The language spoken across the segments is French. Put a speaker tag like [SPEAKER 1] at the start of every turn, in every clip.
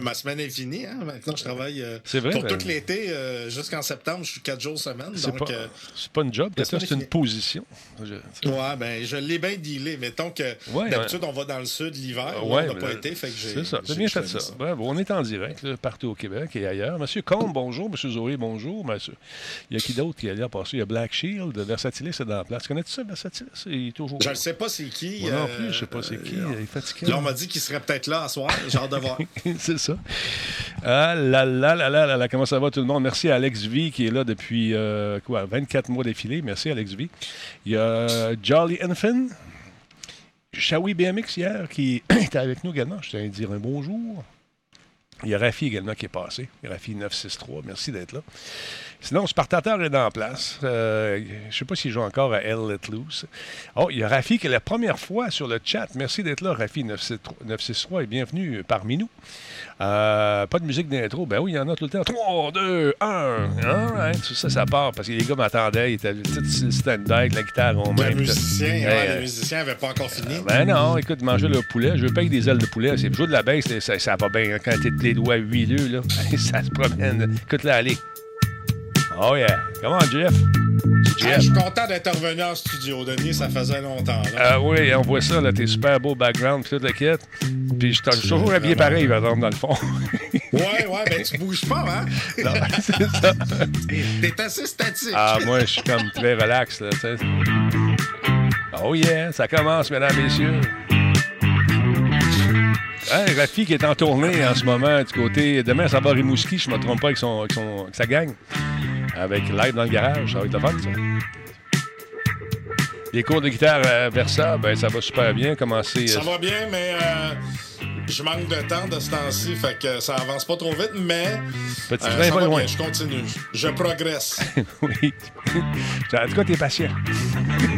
[SPEAKER 1] Ma semaine est finie. Hein? Maintenant, je travaille euh,
[SPEAKER 2] vrai,
[SPEAKER 1] pour
[SPEAKER 2] ben-
[SPEAKER 1] tout l'été. euh, Jusqu'en septembre, je suis quatre jours semaine.
[SPEAKER 2] C'est pas,
[SPEAKER 1] euh,
[SPEAKER 2] pas une job, c'est
[SPEAKER 1] est
[SPEAKER 2] une position. Je-
[SPEAKER 1] ouais, ben, je l'ai bien dealé. Mettons que
[SPEAKER 2] Ouais,
[SPEAKER 1] d'habitude, on va dans le sud l'hiver.
[SPEAKER 2] Ouais,
[SPEAKER 1] on n'a pas
[SPEAKER 2] là,
[SPEAKER 1] été.
[SPEAKER 2] C'est ça, bien fait ça. Bravo, on est en direct, là, partout au Québec et ailleurs. Monsieur Combe, bonjour. Monsieur Zoré, bonjour. Monsieur... Il y a qui d'autre qui est allé passer? Il y a Black Shield, Versatilis est dans la place. Connais-tu ça, Versatilis? Il est toujours.
[SPEAKER 1] Je ne sais pas c'est qui.
[SPEAKER 2] Non
[SPEAKER 1] euh,
[SPEAKER 2] plus, je sais pas c'est qui. Il est fatigué.
[SPEAKER 1] Là, on m'a dit qu'il serait peut-être là à soir. Hâte de voir.
[SPEAKER 2] c'est ça. Ah là là là là là comment ça va tout le monde? Merci à Alex V qui est là depuis euh, quoi, 24 mois d'affilée. Merci Alex V. Il y a euh, Jolly Infant, Shawi BMX hier qui était avec nous également. Je tiens à dire un bonjour. Il y a Rafi également qui est passé. Rafi 963, merci d'être là. Sinon, Spartateur est dans la place. Euh, je ne sais pas s'il joue encore à L Let Loose. Oh, il y a Rafi qui est la première fois sur le chat. Merci d'être là, Rafi 963 963 et bienvenue parmi nous. Euh, pas de musique d'intro. Ben oui, il y en a tout le temps. 3, 2, 1. All right. Tout ça, ça part parce que les gars m'attendaient. Ils étaient le stand-by avec la guitare en Hey,
[SPEAKER 1] ouais,
[SPEAKER 2] euh,
[SPEAKER 1] les musiciens n'avaient pas encore fini.
[SPEAKER 2] ben non, écoute, manger le poulet, je veux payer des ailes de poulet. C'est jouer de la baisse, ça, ça va bien. hein, Quand t'es les doigts huileux, là, ça se promène. Écoute, là, allez. Oh yeah. Comment, Jeff?
[SPEAKER 1] Hey, je suis content d'intervenir en studio, Denis. Ça faisait longtemps.
[SPEAKER 2] Ah oui, on voit ça, là, tes super beaux backgrounds, puis toute la quête. Puis je suis toujours habillé pareil, par exemple, dans le fond.
[SPEAKER 1] Ouais, ouais, ben tu bouges pas, hein?
[SPEAKER 2] Non, c'est ça.
[SPEAKER 1] T'es assez statique.
[SPEAKER 2] Ah, moi, je suis comme très relax, là, tu sais. Oh yeah, ça commence, mesdames, messieurs. Hey, Rafi qui est en tournée en ce moment du côté. Demain, ça va à Rimouski, je ne me trompe pas, avec, son, avec, son, avec sa gang. Avec live dans le garage, ça va être le fun, ça. Les cours de guitare à Versa, ben, ça va super bien. Commencer.
[SPEAKER 1] Ça
[SPEAKER 2] euh,
[SPEAKER 1] va bien, mais euh, je manque de temps de ce temps-ci, fait que ça avance pas trop vite, mais
[SPEAKER 2] Petit
[SPEAKER 1] euh, ça
[SPEAKER 2] va loin.
[SPEAKER 1] bien, je continue. Je progresse.
[SPEAKER 2] oui. En tout cas, t'es patient.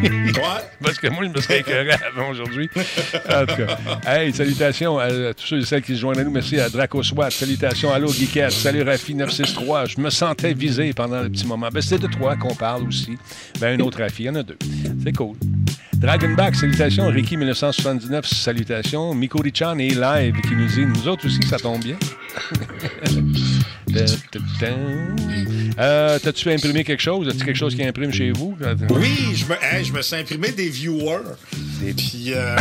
[SPEAKER 1] Ouais.
[SPEAKER 2] Parce que moi, je me serais écœuré avant aujourd'hui. En tout cas. Hey, salutations à tous ceux et celles qui se joignent à nous. Merci à Draco Swat. Salutations à Allo Geekette. Salut Rafi 963. Je me sentais visé pendant le petit moment. Ben, c'est de toi qu'on parle aussi. Ben, un autre Rafi. Il y en a deux. C'est cool. Dragonback, salutations. Ricky 1979, salutations. Miko Richan est live qui nous dit Nous autres aussi, ça tombe bien. Euh, T'as-tu imprimé quelque chose? As-tu quelque chose qui imprime chez vous?
[SPEAKER 1] Oui, je me, hey, je me suis imprimé des viewers. Puis, euh,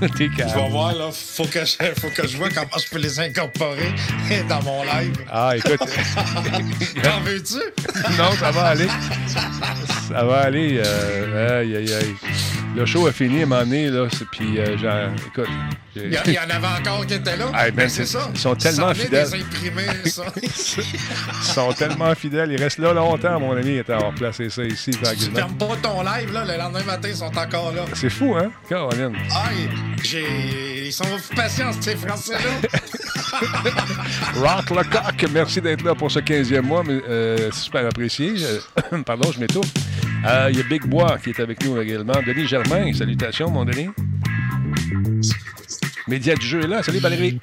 [SPEAKER 2] T'es
[SPEAKER 1] je vais voir, là, faut que, je, faut que je vois comment je peux les incorporer dans mon live.
[SPEAKER 2] Ah, écoute.
[SPEAKER 1] T'en veux-tu?
[SPEAKER 2] non, ça va aller. Ça va aller. euh, aïe, aïe, aïe. Le show a fini à un moment donné, là. c'est- Puis, euh, genre, écoute. j'ai-
[SPEAKER 1] Il y, il y en avait encore qui étaient là.
[SPEAKER 2] Ah, ben,
[SPEAKER 1] Ben,
[SPEAKER 2] c'est-
[SPEAKER 1] c'est ça.
[SPEAKER 2] ils sont tellement
[SPEAKER 1] Ça
[SPEAKER 2] fidèles.
[SPEAKER 1] des imprimés, ça.
[SPEAKER 2] Ils sont tellement fidèles. Ils restent là longtemps, mon ami. À replacer ça ici,
[SPEAKER 1] tu fermes pas ton live, là, le lendemain matin, ils sont encore là.
[SPEAKER 2] C'est fou, hein, Caroline?
[SPEAKER 1] Ah, j'ai... ils sont patients, ces Français-là.
[SPEAKER 2] Rock Lecoq, merci d'être là pour ce 15e mois. mais, euh, c'est super apprécié. Pardon, je m'étouffe. Euh, Il y a Big Bois qui est avec nous également. Denis Germain, salutations, mon Denis. Média du jeu est là. Salut Valérie.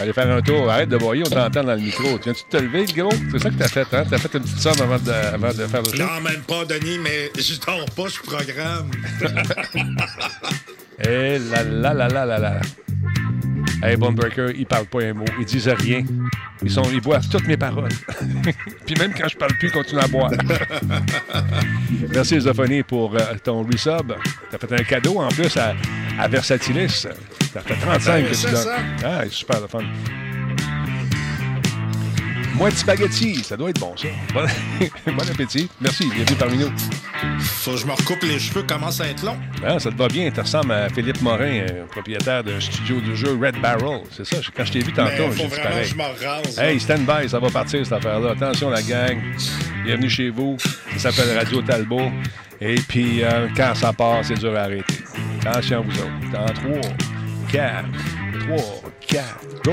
[SPEAKER 2] Allez faire un tour. Arrête de voyer, on t'entend dans le micro. Tu viens-tu te lever, le gros? C'est ça que t'as fait, hein? T'as fait une petite somme avant de, avant de faire le show?
[SPEAKER 1] Non, même pas, Denis, mais je dors pas, je programme.
[SPEAKER 2] Eh là là là là là là. Hey, Bonebreaker, ils parlent pas un mot. Ils disent rien. Ils, sont, ils boivent toutes mes paroles. Puis même quand je parle plus, ils continuent à boire. Merci, Zophonie, pour euh, ton resub. T'as fait un cadeau en plus à, à Versatilis. T'as fait 35
[SPEAKER 1] Ben,
[SPEAKER 2] que tu donnes.
[SPEAKER 1] ça.
[SPEAKER 2] Ah, super le fun. Moins de spaghetti, ça doit être bon, ça. Bon, bon appétit. Merci, bienvenue parmi nous.
[SPEAKER 1] Faut que je me recoupe les cheveux, commence à être long.
[SPEAKER 2] Ah, ça te va bien. Tu ressembles à Philippe Morin, euh, propriétaire d'un studio de jeu Red Barrel. C'est ça, quand je t'ai vu tantôt,
[SPEAKER 1] faut
[SPEAKER 2] j'ai dit
[SPEAKER 1] vraiment que
[SPEAKER 2] pareil.
[SPEAKER 1] je me rase.
[SPEAKER 2] Hey,
[SPEAKER 1] là.
[SPEAKER 2] stand by, ça va partir cette affaire-là. Attention la gang. Bienvenue chez vous. Ça s'appelle Radio Talbot. Et puis, euh, quand ça part, c'est dur à arrêter. Attention vous autres. Dans 3, 4, 3, 4, go!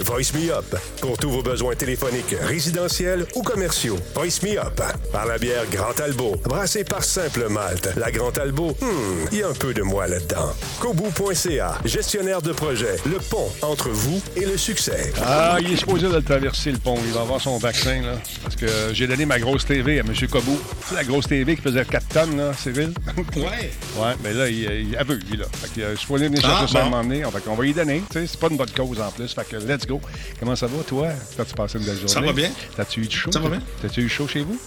[SPEAKER 3] Voice Me Up. Pour tous vos besoins téléphoniques, résidentiels ou commerciaux. Voice Me Up. Par la bière Grand Albo. Brassée par Simple Malte. La Grand Albo, hmm, il y a un peu de moi là-dedans. Kobu.ca. Gestionnaire de projet. Le pont entre vous et le succès.
[SPEAKER 2] Ah, il est supposé de le traverser le pont. Il va avoir son vaccin, là. Parce que j'ai donné ma grosse TV à M. Kobu. C'est la grosse TV qui faisait 4 tonnes, là, Cyril?
[SPEAKER 1] Ouais.
[SPEAKER 2] Ouais, mais là, il, il est aveugle, lui, là. Fait que, euh, je suis allé venir chercher ça à un moment donné. Fait qu'on va y donner. Tu sais, c'est pas une bonne cause en plus. Fait que let's Comment ça va, toi? T'as-tu passé une belle journée?
[SPEAKER 1] Ça va bien.
[SPEAKER 2] T'as-tu eu du chaud?
[SPEAKER 1] Ça va bien.
[SPEAKER 2] T'as-tu eu chaud chez vous?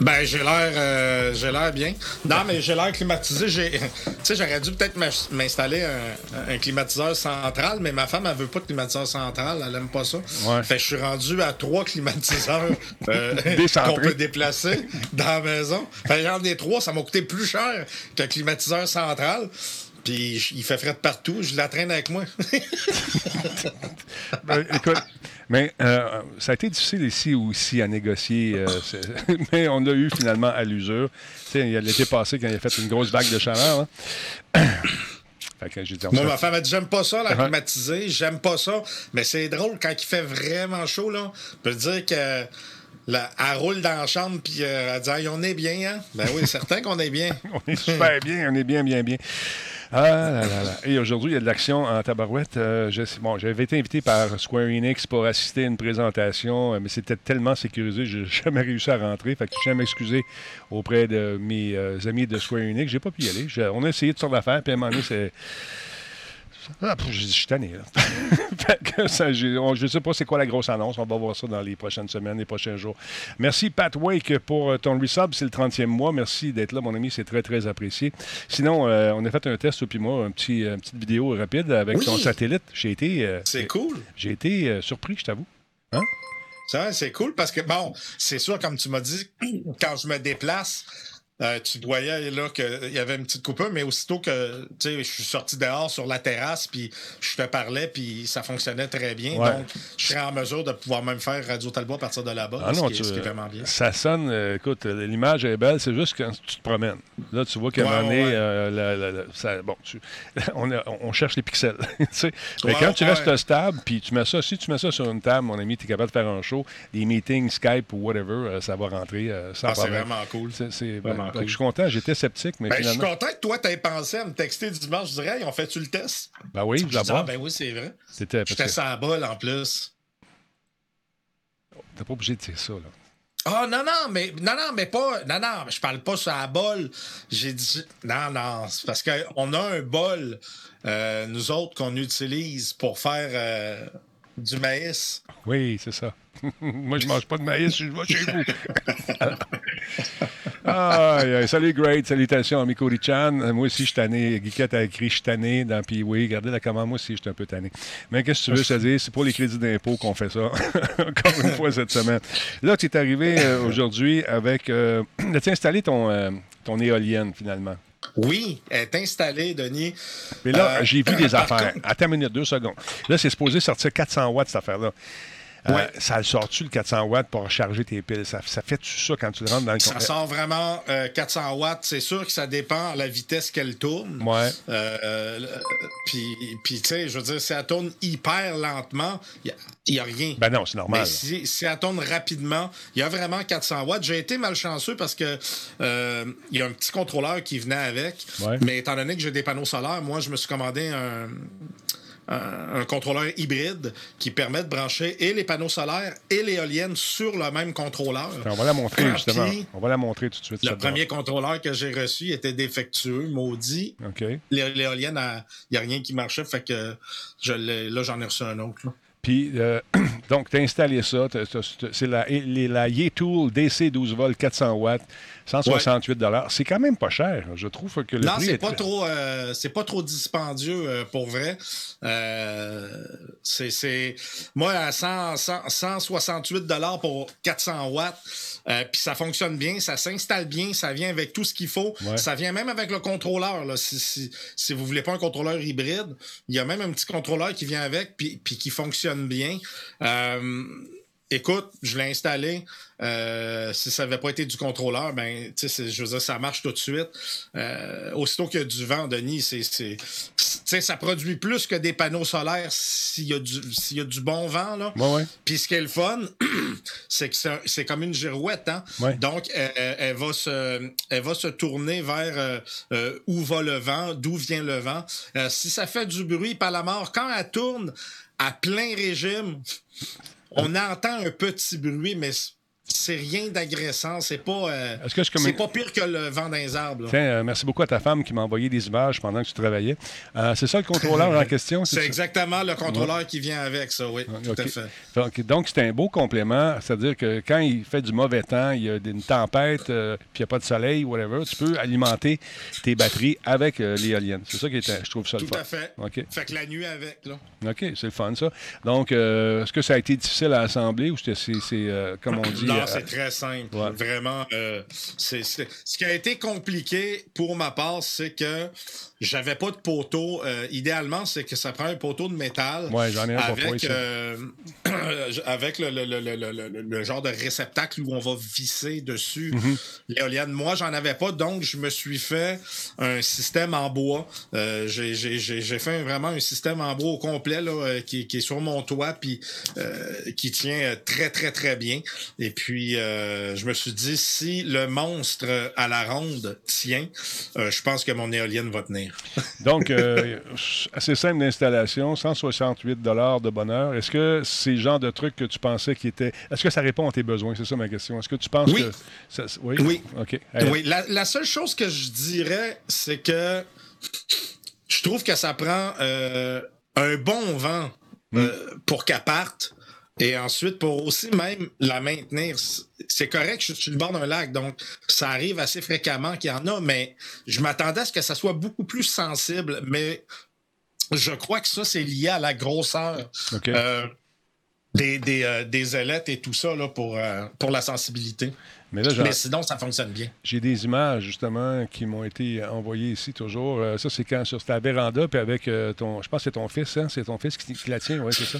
[SPEAKER 1] Ben, j'ai l'air euh, j'ai l'air bien. Non, mais j'ai l'air climatisé. Tu sais, j'aurais dû peut-être m'installer un, un climatiseur central, mais ma femme, elle veut pas de climatiseur central. Elle aime pas ça.
[SPEAKER 2] Ouais.
[SPEAKER 1] Fait que je suis rendu à trois climatiseurs euh, qu'on peut déplacer dans la maison. Fait que j'en ai trois, ça m'a coûté plus cher qu'un climatiseur central. Puis il fait de partout, je la traîne avec moi.
[SPEAKER 2] Ben, écoute, mais euh, ça a été difficile ici aussi à négocier, euh, mais on l'a eu finalement à l'usure. Tu sais, il y a l'été passé quand il a fait une grosse vague de chaleur. hein. fait dit,
[SPEAKER 1] Moi, ma femme a dit j'aime pas ça, la
[SPEAKER 2] Uh-huh.
[SPEAKER 1] climatisée, j'aime pas ça. Mais c'est drôle quand il fait vraiment chaud, là. Je peux dire que la, elle roule dans la chambre puis euh, elle dit on est bien, hein? Ben oui, certain qu'on est bien.
[SPEAKER 2] on est super bien, on est bien, bien, bien. Ah là là là. Et aujourd'hui, il y a de l'action en tabarouette. Euh, bon, j'avais été invité par Square Enix pour assister à une présentation, euh, mais c'était tellement sécurisé, je n'ai jamais réussi à rentrer. Fait que je tiens à m'excuser auprès de mes euh, amis de Square Enix. J'ai pas pu y aller. On a essayé de sortir l'affaire, puis à un moment donné, c'est. Ah, je suis tanné, là. Fait que ça, j'ai- on- je ne sais pas c'est quoi la grosse annonce. On va voir ça dans les prochaines semaines, les prochains jours. Merci, Pat Wake, pour euh, ton resub. C'est le 30e mois. Merci d'être là, mon ami. C'est très, très apprécié. Sinon, euh, on a fait un test, puis moi, un petit, une petite vidéo rapide avec
[SPEAKER 1] Oui.
[SPEAKER 2] ton satellite. J'ai été, euh,
[SPEAKER 1] C'est cool.
[SPEAKER 2] j'ai été euh, surpris, je t'avoue.
[SPEAKER 1] Ça, c'est cool parce que, bon, c'est sûr, comme tu m'as dit, quand je me déplace, euh, tu voyais là qu'il y avait une petite coupure, mais aussitôt que tu sais, je suis sorti dehors sur la terrasse, puis je te parlais, puis ça fonctionnait très bien.
[SPEAKER 2] Ouais.
[SPEAKER 1] Donc, je serais en mesure de pouvoir même faire Radio Talbot à partir de là-bas,
[SPEAKER 2] Ah
[SPEAKER 1] ce,
[SPEAKER 2] non,
[SPEAKER 1] qui,
[SPEAKER 2] tu-
[SPEAKER 1] ce qui est vraiment bien.
[SPEAKER 2] ça sonne, euh, écoute, l'image est belle, c'est juste quand tu te promènes. Là, tu vois qu'à un
[SPEAKER 1] Ouais,
[SPEAKER 2] moment donné,
[SPEAKER 1] ouais.
[SPEAKER 2] euh, la- la- la- ça- bon, tu- on, a- on cherche les pixels. Mais quand tu
[SPEAKER 1] ouais.
[SPEAKER 2] restes stable, puis tu mets ça, si tu mets ça sur une table, mon ami, tu es capable de faire un show, des meetings, Skype ou whatever, euh, ça va rentrer euh, sans
[SPEAKER 1] Ah, c'est vraiment cool.
[SPEAKER 2] C'est, c'est-
[SPEAKER 1] Vraiment
[SPEAKER 2] Je suis content, j'étais sceptique, mais
[SPEAKER 1] Ben, je suis
[SPEAKER 2] finalement.
[SPEAKER 1] content que toi, t'aies pensé à me texter du dimanche. Je dirais, ils ont fait-tu le test?
[SPEAKER 2] Ben oui,
[SPEAKER 1] Je dis, ah, ben oui, c'est vrai.
[SPEAKER 2] C'était
[SPEAKER 1] J'étais
[SPEAKER 2] que
[SPEAKER 1] sans bol en plus.
[SPEAKER 2] t'es pas obligé de dire ça, là.
[SPEAKER 1] Ah non, non, mais non, non, mais pas. Non, non, je parle pas sur la bol. J'ai dit. Non, non. C'est parce qu'on a un bol, euh, nous autres, qu'on utilise pour faire euh, du maïs.
[SPEAKER 2] Oui, c'est ça. Moi, je mange pas de maïs, je vais chez vous. Aïe, aïe. Salut, Great. Salutations à Mikori Chan. Moi aussi, je suis tanné. Guiquette a écrit Je suis tanné dans Puis oui, regardez la commande. Moi aussi, je suis un peu tanné. Mais qu'est-ce que tu veux, je te dis, c'est pour les crédits d'impôt qu'on fait ça. Encore une fois cette semaine. Là, tu es arrivé euh, aujourd'hui avec. Euh, As-tu installé ton, euh, ton éolienne finalement?
[SPEAKER 1] Oui, elle est installée, Denis.
[SPEAKER 2] Mais là, j'ai vu des affaires. Attends une minute, deux secondes. Là, c'est supposé sortir 400 watts, cette affaire-là. Euh,
[SPEAKER 1] Ouais.
[SPEAKER 2] ça le sort-tu, le 400 watts, pour recharger tes piles? Ça, ça fait-tu ça quand tu le rentres dans le
[SPEAKER 1] Ça sort vraiment euh, 400 watts. C'est sûr que ça dépend de la vitesse qu'elle tourne.
[SPEAKER 2] Ouais.
[SPEAKER 1] Euh, euh, puis, tu sais, je veux dire, si elle tourne hyper lentement, il n'y a, rien.
[SPEAKER 2] Ben non, c'est normal.
[SPEAKER 1] Mais si, si elle tourne rapidement, il y a vraiment 400 watts. J'ai été malchanceux parce que euh, il y a un petit contrôleur qui venait avec.
[SPEAKER 2] Ouais.
[SPEAKER 1] Mais étant donné que j'ai des panneaux solaires, moi, je me suis commandé un, un, un contrôleur hybride qui permet de brancher et les panneaux solaires et l'éolienne sur le même contrôleur.
[SPEAKER 2] On va la montrer, justement. On va la montrer tout de suite.
[SPEAKER 1] le premier contrôleur que j'ai reçu était défectueux, maudit. L'éolienne, il n'y a rien qui marchait, fait que je là, j'en ai reçu un autre. là.
[SPEAKER 2] Puis, euh, donc, tu as installé ça. C'est la, la Yetool DC 12 volts 400 watts, 168 C'est quand même pas cher. Je trouve que le
[SPEAKER 1] non,
[SPEAKER 2] prix
[SPEAKER 1] c'est
[SPEAKER 2] est
[SPEAKER 1] pas
[SPEAKER 2] très-
[SPEAKER 1] trop, euh, c'est pas trop dispendieux euh, pour vrai. Euh, c'est, c'est, moi à 100, 100 168 dollars pour 400 watts. euh, Puis ça fonctionne bien, ça s'installe bien, ça vient avec tout ce qu'il faut.
[SPEAKER 2] Ouais.
[SPEAKER 1] Ça vient même avec le contrôleur. Là. Si, si, si vous voulez pas un contrôleur hybride, il y a même un petit contrôleur qui vient avec puis, puis qui fonctionne bien. Euh, écoute, je l'ai installé. Euh, si ça n'avait pas été du contrôleur, ben, je veux dire, ça marche tout de suite. Euh, aussitôt qu'il y a du vent, Denis, c'est, ça produit plus que des panneaux solaires s'il y, a du, y a du bon vent. Là. Puis ce qui est le fun, c'est que c'est, comme une girouette. Hein? Donc, elle, va se, elle va se tourner vers euh, où va le vent, d'où vient le vent. si ça fait du bruit, pas la mort, quand elle tourne à plein régime, on entend un petit bruit, mais c'est rien d'agressant. C'est pas, euh, c'est pas pire que le vent dans les arbres.
[SPEAKER 2] Tiens, euh, merci beaucoup à ta femme qui m'a envoyé des images pendant que tu travaillais. Euh, c'est ça le contrôleur en question?
[SPEAKER 1] C'est exactement le contrôleur qui vient avec ça, oui. tout à fait.
[SPEAKER 2] Donc, c'est un beau complément. C'est-à-dire que quand il fait du mauvais temps, il y a une tempête, puis il n'y a pas de soleil, whatever, tu peux alimenter tes batteries avec l'éolienne. C'est ça qui est, je trouve ça
[SPEAKER 1] le
[SPEAKER 2] fun.
[SPEAKER 1] Tout à fait. Fait que la nuit avec, là.
[SPEAKER 2] OK, c'est le fun, ça. Donc, est-ce que ça a été difficile à assembler ou c'est, comme on dit...
[SPEAKER 1] Non, c'est très simple. Vraiment, euh, c'est, ce qui a été compliqué pour ma part, c'est que j'avais pas de poteau. Euh, idéalement, c'est que ça prend un poteau de métal.
[SPEAKER 2] Ouais, j'en ai un
[SPEAKER 1] avec, euh, avec le, le, le, le, genre de réceptacle où on va visser dessus mm-hmm. l'éolienne. Moi, j'en avais pas, donc je me suis fait un système en bois. Euh, j'ai, j'ai, fait vraiment un système en bois au complet là, qui, qui, est sur mon toit puis qui tient très, très, très bien. Et puis, je me suis dit, si le monstre à la ronde tient, je pense que mon éolienne va tenir.
[SPEAKER 2] Donc, euh, assez simple d'installation, 168 de bonheur. Est-ce que c'est le genre de truc que tu pensais qui était. Est-ce que ça répond à tes besoins? C'est ça ma question. Est-ce que tu penses que.
[SPEAKER 1] Oui? Oui. OK. Oui. La, seule chose que je dirais, c'est que je trouve que ça prend euh, un bon vent hmm. euh, pour qu'elle parte. Et ensuite, pour aussi même la maintenir, c'est correct, je suis sur le bord d'un lac, donc ça arrive assez fréquemment qu'il y en a, mais je m'attendais à ce que ça soit beaucoup plus sensible, mais je crois que ça, c'est lié à la grosseur. Euh, des, des, euh, des, ailettes et tout ça là, pour, euh, pour la sensibilité. Mais, sinon, ça fonctionne bien.
[SPEAKER 2] J'ai des images, justement, qui m'ont été envoyées ici toujours. Euh, ça, c'est quand sur ta véranda, puis avec euh, ton. Je pense que c'est ton fils, hein? C'est ton fils qui, la tient, oui, c'est ça.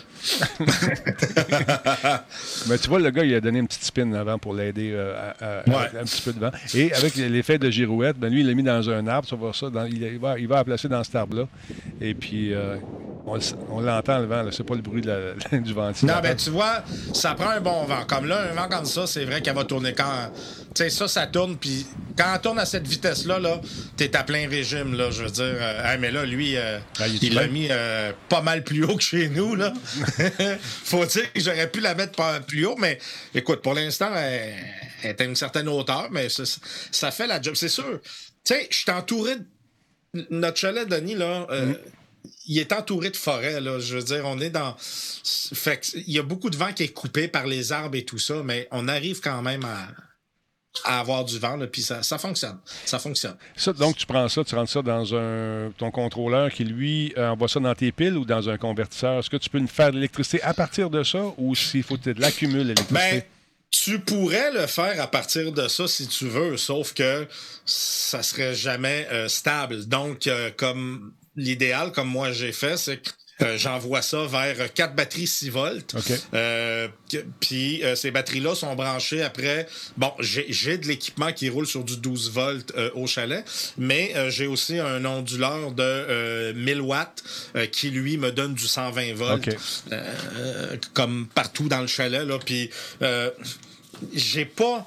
[SPEAKER 2] Mais tu vois, le gars, il a donné une petite spin avant pour l'aider euh, à, un petit peu de vent. Et avec l'effet de girouette, ben lui, il l'a mis dans un arbre, tu vas voir ça. il, va, il va la placer dans cet arbre-là. Et puis, on, l'entend, le vent, c'est pas le bruit du ventilateur.
[SPEAKER 1] Non, ben tu vois, ça prend un bon vent. Comme là, un vent comme ça, c'est vrai qu'elle va tourner quand tu sais, ça, ça tourne. Puis quand on tourne à cette vitesse-là, -là, t'es à plein régime, là. Je veux dire, euh, mais là, lui, euh, ah, il l'a mis euh, pas mal plus haut que chez nous, là. Faut dire que j'aurais pu la mettre plus haut, mais écoute, pour l'instant, elle, est à une certaine hauteur, mais ça, fait la job. C'est sûr. Tu sais, je suis entouré de. Notre chalet, Denis, là. Mm. il est entouré de forêts, là. Je veux dire, on est dans. Fait il y a beaucoup de vent qui est coupé par les arbres et tout ça, mais on arrive quand même à, à avoir du vent, puis ça, fonctionne. Ça fonctionne.
[SPEAKER 2] donc, tu prends ça, tu rentres ça dans un, ton contrôleur qui, lui, euh, envoie ça dans tes piles ou dans un convertisseur? Est-ce que tu peux faire de l'électricité à partir de ça ou s'il faut de l'accumuler l'électricité?
[SPEAKER 1] Ben, tu pourrais le faire à partir de ça si tu veux, sauf que ça serait jamais euh, stable. Donc, euh, comme l'idéal, comme moi j'ai fait, c'est que j'envoie ça vers quatre batteries 6 volts. Euh, puis euh, ces batteries-là sont branchées après. Bon, j'ai de l'équipement qui roule sur du 12 volts au chalet, mais j'ai aussi un onduleur de 1000 watts qui, lui, me donne du 120 volts. comme partout dans le chalet. Là. Puis j'ai pas.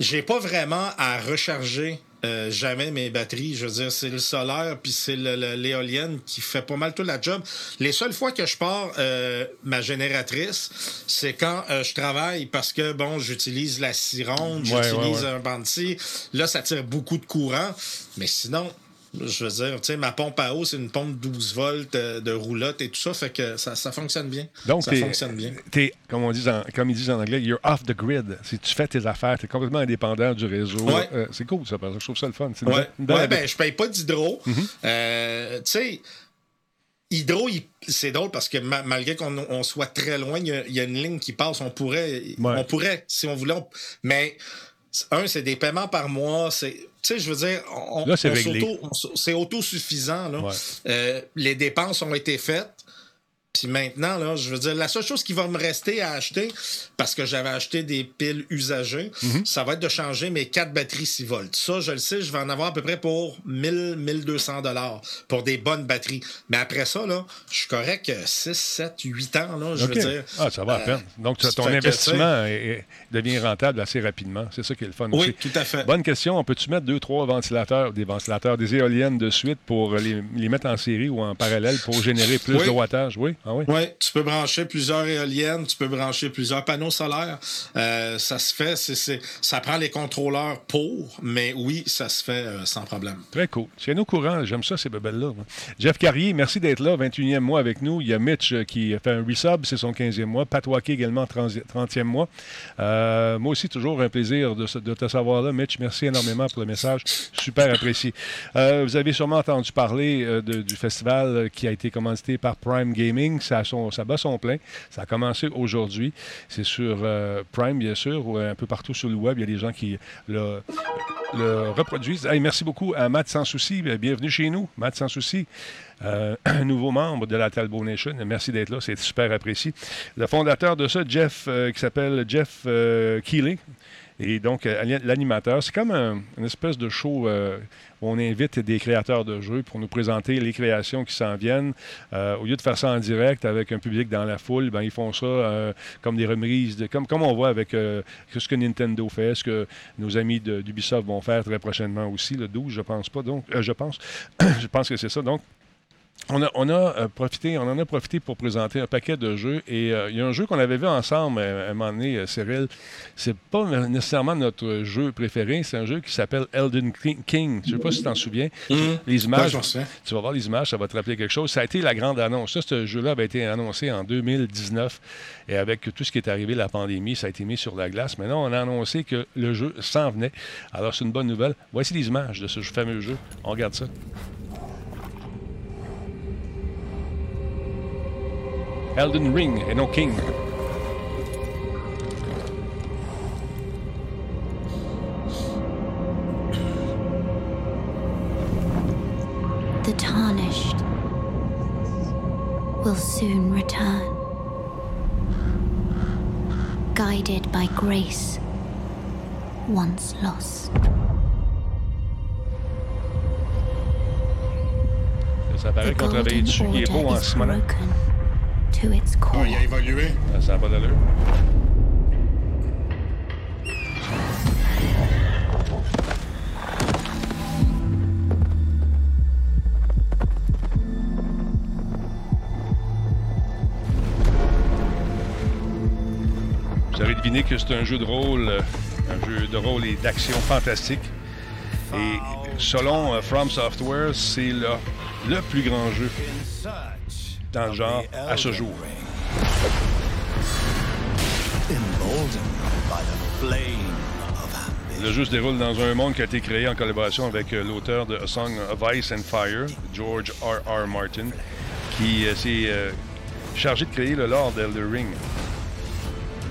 [SPEAKER 1] J'ai pas vraiment à recharger euh, jamais mes batteries. Je veux dire, c'est le solaire puis c'est l'éolienne qui fait pas mal toute la job. Les seules fois que je pars euh, ma génératrice, c'est quand euh, je travaille parce que, bon, j'utilise la sironde, j'utilise un bandit. Là, ça tire beaucoup de courant. Mais sinon, je veux dire, tu sais, ma pompe à eau, c'est une pompe 12 volts euh, de, roulotte et tout ça, fait que ça, fonctionne bien.
[SPEAKER 2] Donc,
[SPEAKER 1] ça fonctionne bien.
[SPEAKER 2] Es, comme, on dit comme ils disent en anglais, you're off the grid. Si tu fais tes affaires, tu es complètement indépendant du réseau. Euh, c'est cool, ça, parce que je trouve ça le fun.
[SPEAKER 1] Ouais, ouais ben, je paye pas d'hydro. Mm-hmm. Euh, tu sais, Hydro, c'est drôle parce que malgré qu'on soit très loin, il y, a une ligne qui passe. On pourrait, on pourrait si on voulait. mais un, c'est des paiements par mois. C'est tu sais, je veux dire, c'est autosuffisant. Euh, les dépenses ont été faites. Puis maintenant, là, je veux dire, la seule chose qui va me rester à acheter, parce que j'avais acheté des piles usagées,
[SPEAKER 2] Mhm.
[SPEAKER 1] ça va être de changer mes quatre batteries 6 volts. Ça, je le sais, je vais en avoir à peu près pour 1000, 1200 dollars pour des bonnes batteries. Mais après ça, là, je suis correct 6, 7, 8 ans, là, je veux dire.
[SPEAKER 2] Ah, ça va à
[SPEAKER 1] Euh,
[SPEAKER 2] peine. Donc, tu- ton investissement est- est- devient rentable assez rapidement. C'est ça qui est le fun
[SPEAKER 1] Oui,
[SPEAKER 2] aussi.
[SPEAKER 1] tout à fait.
[SPEAKER 2] Bonne question. On peut-tu mettre deux, trois ventilateurs, des ventilateurs, des éoliennes de suite pour les, les mettre en série ou en parallèle pour générer plus
[SPEAKER 1] Oui.
[SPEAKER 2] de wattage? Oui? Ah oui?
[SPEAKER 1] Oui, tu peux brancher plusieurs éoliennes, tu peux brancher plusieurs panneaux solaires. Euh, ça se fait, ça prend les contrôleurs pour, mais oui, ça se fait euh, sans problème.
[SPEAKER 2] Très cool. C'est au courant. J'aime ça, ces bebelles-là. Jeff Carrier, merci d'être là. 21e mois avec nous. Il y a Mitch euh, qui fait un resub, c'est son 15e mois. Pat Wackey également, 30 30e mois. Euh, moi aussi, toujours un plaisir de, te savoir là. Mitch, merci énormément pour le message. Super apprécié. Vous avez sûrement entendu parler de- du festival qui a été commandité par Prime Gaming. Ça, bat son plein. Ça a commencé aujourd'hui. C'est sur euh, Prime, bien sûr, ou un peu partout sur le web. Il y a des gens qui le, reproduisent. Merci beaucoup à Matt Sans Souci. Bienvenue chez nous, Matt Sans Souci. Euh, nouveau membre de la Talbot Nation. Merci d'être là, c'est super apprécié. Le fondateur de ça, Jeff, euh, qui s'appelle Jeff Keeley, et donc euh, l'animateur. C'est comme un, une espèce de show euh, où on invite des créateurs de jeux pour nous présenter les créations qui s'en viennent. Euh, au lieu de faire ça en direct avec un public dans la foule, ben, ils font ça comme des remises, comme, comme on voit avec ce que Nintendo fait, ce que nos amis d'Ubisoft vont faire très prochainement aussi, le 12, je pense pas. Donc, je pense, je pense que c'est ça. Donc, on, a, on, a, euh, profité, on en a profité pour présenter un paquet de jeux. Et euh, il y a un jeu qu'on avait vu ensemble euh, à un moment donné, Cyril. C'est pas nécessairement notre jeu préféré. C'est un jeu qui s'appelle Elden King. Je sais pas si tu t'en souviens.
[SPEAKER 1] Mhm.
[SPEAKER 2] Les images, tu vas voir les images, ça va te rappeler quelque chose. Ça a été la grande annonce. Ça, ce jeu-là avait été annoncé en 2019. Et avec tout ce qui est arrivé, la pandémie, ça a été mis sur la glace. Maintenant, on a annoncé que le jeu s'en venait. Alors, c'est une bonne nouvelle. Voici les images de ce fameux jeu. On regarde ça. Elden Ring et non King.
[SPEAKER 4] The tarnished will soon return. Guided by grace, once lost.
[SPEAKER 2] Ça paraît
[SPEAKER 4] The
[SPEAKER 2] qu'on travaille
[SPEAKER 4] golden
[SPEAKER 2] dessus. Il est beau en ce moment.
[SPEAKER 4] Broken to its core.
[SPEAKER 1] Ah, il a évolué.
[SPEAKER 2] Ça n'a pas d'allure. Vous avez deviné que c'est un jeu de rôle, euh, un jeu de rôle et d'action fantastique. Et selon euh, From Software, c'est le, le plus grand jeu dans le genre à ce jour. Le jeu se déroule dans un monde qui a été créé en collaboration avec euh, l'auteur de A Song of Ice and Fire, George R. R. Martin, qui euh, s'est euh, chargé de créer le lore d'Elder Ring.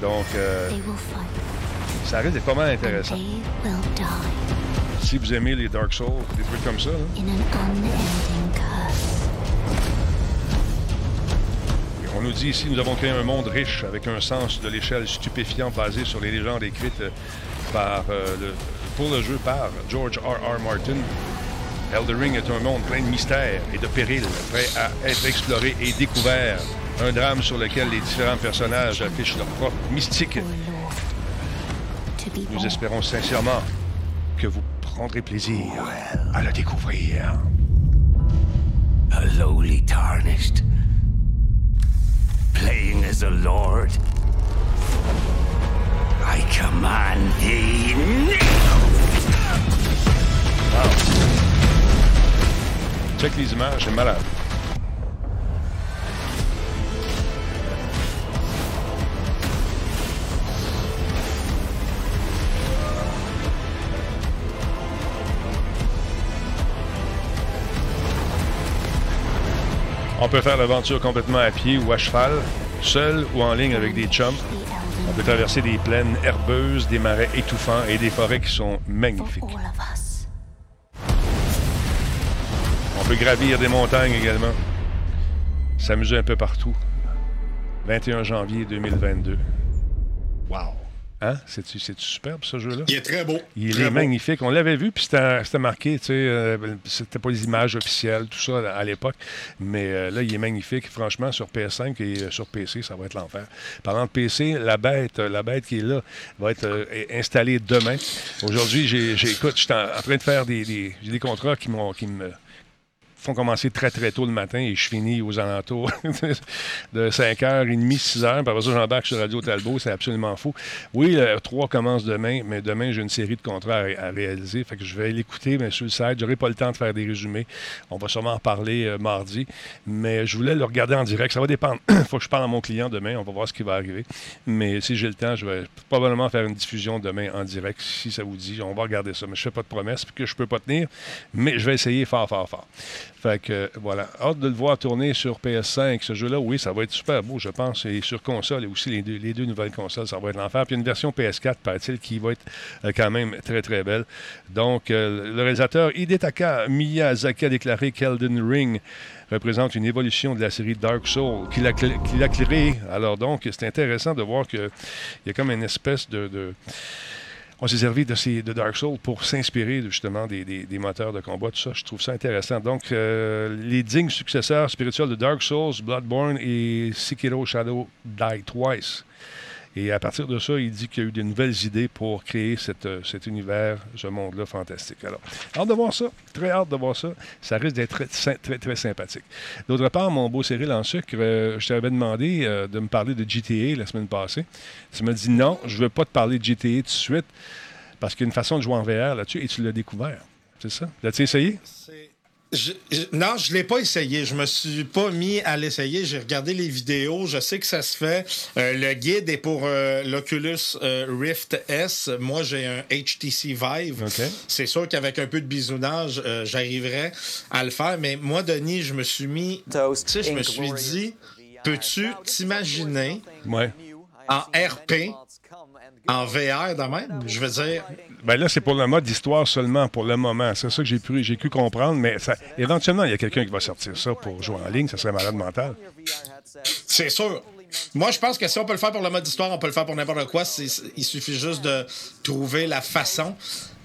[SPEAKER 2] Donc, euh, ça risque d'être pas mal intéressant. Si vous aimez les Dark Souls, des trucs comme ça, là, nous dit ici, nous avons créé un monde riche avec un sens de l'échelle stupéfiant basé sur les légendes écrites euh, euh, pour le jeu par George R. R. Martin. Elder Ring est un monde plein de mystères et de périls, prêt à être exploré et découvert. Un drame sur lequel les différents personnages affichent leur propre mystique. Nous espérons sincèrement que vous prendrez plaisir à le découvrir.
[SPEAKER 5] A lowly tarnished. As a lord. I command thee now!
[SPEAKER 2] Check les images, c'est malade. On peut faire l'aventure complètement à pied ou à cheval, seul ou en ligne avec des chums. On peut traverser des plaines herbeuses, des marais étouffants et des forêts qui sont magnifiques. On peut gravir des montagnes également. S'amuser un peu partout. 21 janvier 2022.
[SPEAKER 1] Wow.
[SPEAKER 2] Hein? C'est-tu c'est-tu superbe, ce jeu-là?
[SPEAKER 1] Il est très beau.
[SPEAKER 2] Il
[SPEAKER 1] Très
[SPEAKER 2] est
[SPEAKER 1] beau.
[SPEAKER 2] magnifique. On l'avait vu, puis c'était marqué, tu sais, euh, c'était pas les images officielles, tout ça à l'époque. Mais euh, là, il est magnifique. Franchement, sur PS5 et euh, sur PC, ça va être l'enfer. Parlant de PC, la bête, la bête qui est là, va être euh, installée demain. Aujourd'hui, j'ai, j'ai- écoute, je suis en, en train de faire des, des, j'ai des contrats qui, m'ont, qui me font commencer très très tôt le matin et je finis aux alentours de 5h30, 6h. Puis après ça, j'embarque sur Radio Talbot, c'est absolument fou. Oui, le 3 commence demain, mais demain, j'ai une série de contrats à, réaliser. Je vais l'écouter, mais sur le site. J'aurai pas le temps de faire des résumés. On va sûrement en parler euh, mardi. Mais je voulais le regarder en direct. Ça va dépendre. Faut que je parle à mon client demain. On va voir ce qui va arriver. Mais si j'ai le temps, je vais probablement faire une diffusion demain en direct, si ça vous dit. On va regarder ça. Mais je fais pas de promesses que je peux pas tenir. Mais je vais essayer fort, fort, fort. Fait que voilà. Hâte de le voir tourner sur PS5. Ce jeu-là, oui, ça va être super beau, je pense. Et sur console et aussi les deux, les deux nouvelles consoles, ça va être l'enfer. Puis une version PS4, paraît-il, qui va être euh, quand même très, très belle. Donc, euh, le réalisateur Hidetaka Miyazaki a déclaré qu'Elden Ring représente une évolution de la série Dark Souls qu'il a, cl-. Alors donc, c'est intéressant de voir qu'il y a comme une espèce de on s'est servi de, ces, de Dark Souls pour s'inspirer justement des, des- des moteurs de combat, tout ça. Je trouve ça intéressant. Donc, euh, les dignes successeurs spirituels de Dark Souls, Bloodborne et Sekiro Shadow Die Twice. Et à partir de ça, il dit qu'il y a eu de nouvelles idées pour créer euh, cet univers, ce monde-là fantastique. Alors, hâte de voir ça. Très hâte de voir ça. Ça risque d'être très, très sympathique. D'autre part, mon beau Cyril en sucre, euh, je t'avais demandé euh, de me parler de GTA la semaine passée. Tu m'as dit non, je ne veux pas te parler de GTA tout de suite parce qu'il y a une façon de jouer en VR là-dessus et tu l'as découvert. C'est ça? L'as-tu essayé?
[SPEAKER 1] C'est- je- je- non, je ne l'ai pas essayé. Je me suis pas mis à l'essayer. J'ai regardé les vidéos. Je sais que ça se fait. Euh, le guide est pour euh, l'Oculus euh, Rift S. Moi, j'ai un HTC Vive.
[SPEAKER 2] OK.
[SPEAKER 1] C'est sûr qu'avec un peu de bisounage, euh, j'arriverais à le faire. Mais moi, Denis, je me suis mis. Tu sais, je me suis dit, peux-tu t'imaginer
[SPEAKER 2] Ouais.
[SPEAKER 1] en RP, en VR de même? Je veux dire,
[SPEAKER 2] Ben là, c'est pour le mode d'histoire seulement, pour le moment. C'est ça que j'ai pu, j'ai pu comprendre, mais éventuellement, il y a quelqu'un qui va sortir ça pour jouer en ligne. Ça serait malade mental.
[SPEAKER 1] C'est sûr. Moi, je pense que si on peut le faire pour le mode histoire, on peut le faire pour n'importe quoi. Il suffit juste de trouver la façon.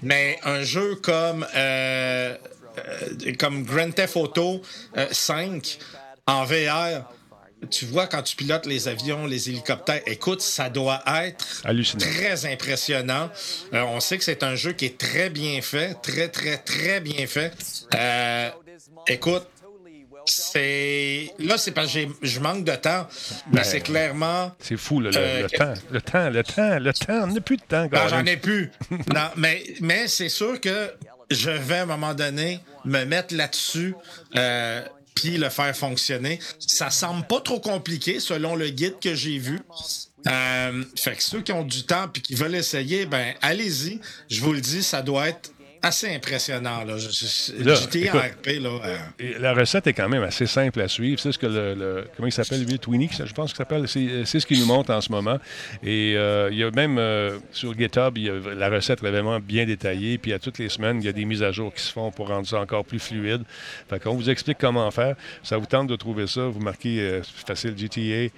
[SPEAKER 1] Mais un jeu comme, euh, euh, comme Grand Theft Auto euh, 5 en VR, tu vois quand tu pilotes les avions, les hélicoptères, écoute, ça doit être très impressionnant. Euh, on sait que c'est un jeu qui est très bien fait, très, très, très bien fait. Euh, écoute, c'est. Là, c'est parce que j'ai- je manque de temps. Mais
[SPEAKER 2] Ben,
[SPEAKER 1] c'est clairement.
[SPEAKER 2] C'est fou, là, le,
[SPEAKER 1] Euh,
[SPEAKER 2] le
[SPEAKER 1] que-
[SPEAKER 2] temps. Le temps, le temps, le temps. On n'a plus de temps.
[SPEAKER 1] Non,
[SPEAKER 2] Colin.
[SPEAKER 1] j'en ai plus. non, mais, mais c'est sûr que je vais à un moment donné me mettre là-dessus. euh, le faire fonctionner. Ça semble pas trop compliqué selon le guide que j'ai vu. Euh, fait que ceux qui ont du temps puis qui veulent essayer, ben allez-y. Je vous le dis, ça doit être assez impressionnant. Là. En. RP, là. euh,
[SPEAKER 2] la recette est quand même assez simple à suivre. C'est ce que le, le- comment il s'appelle lui, Twinix, je pense qu'il s'appelle. C'est c'est ce qu'il nous montre en ce moment. Et euh, il y a même euh, sur GitHub, il y a, la recette est vraiment bien détaillée. Puis à toutes les semaines, il y a des mises à jour qui se font pour rendre ça encore plus fluide. Fait qu'on vous explique comment faire. Ça vous tente de trouver ça. Vous marquez euh, facile GTA.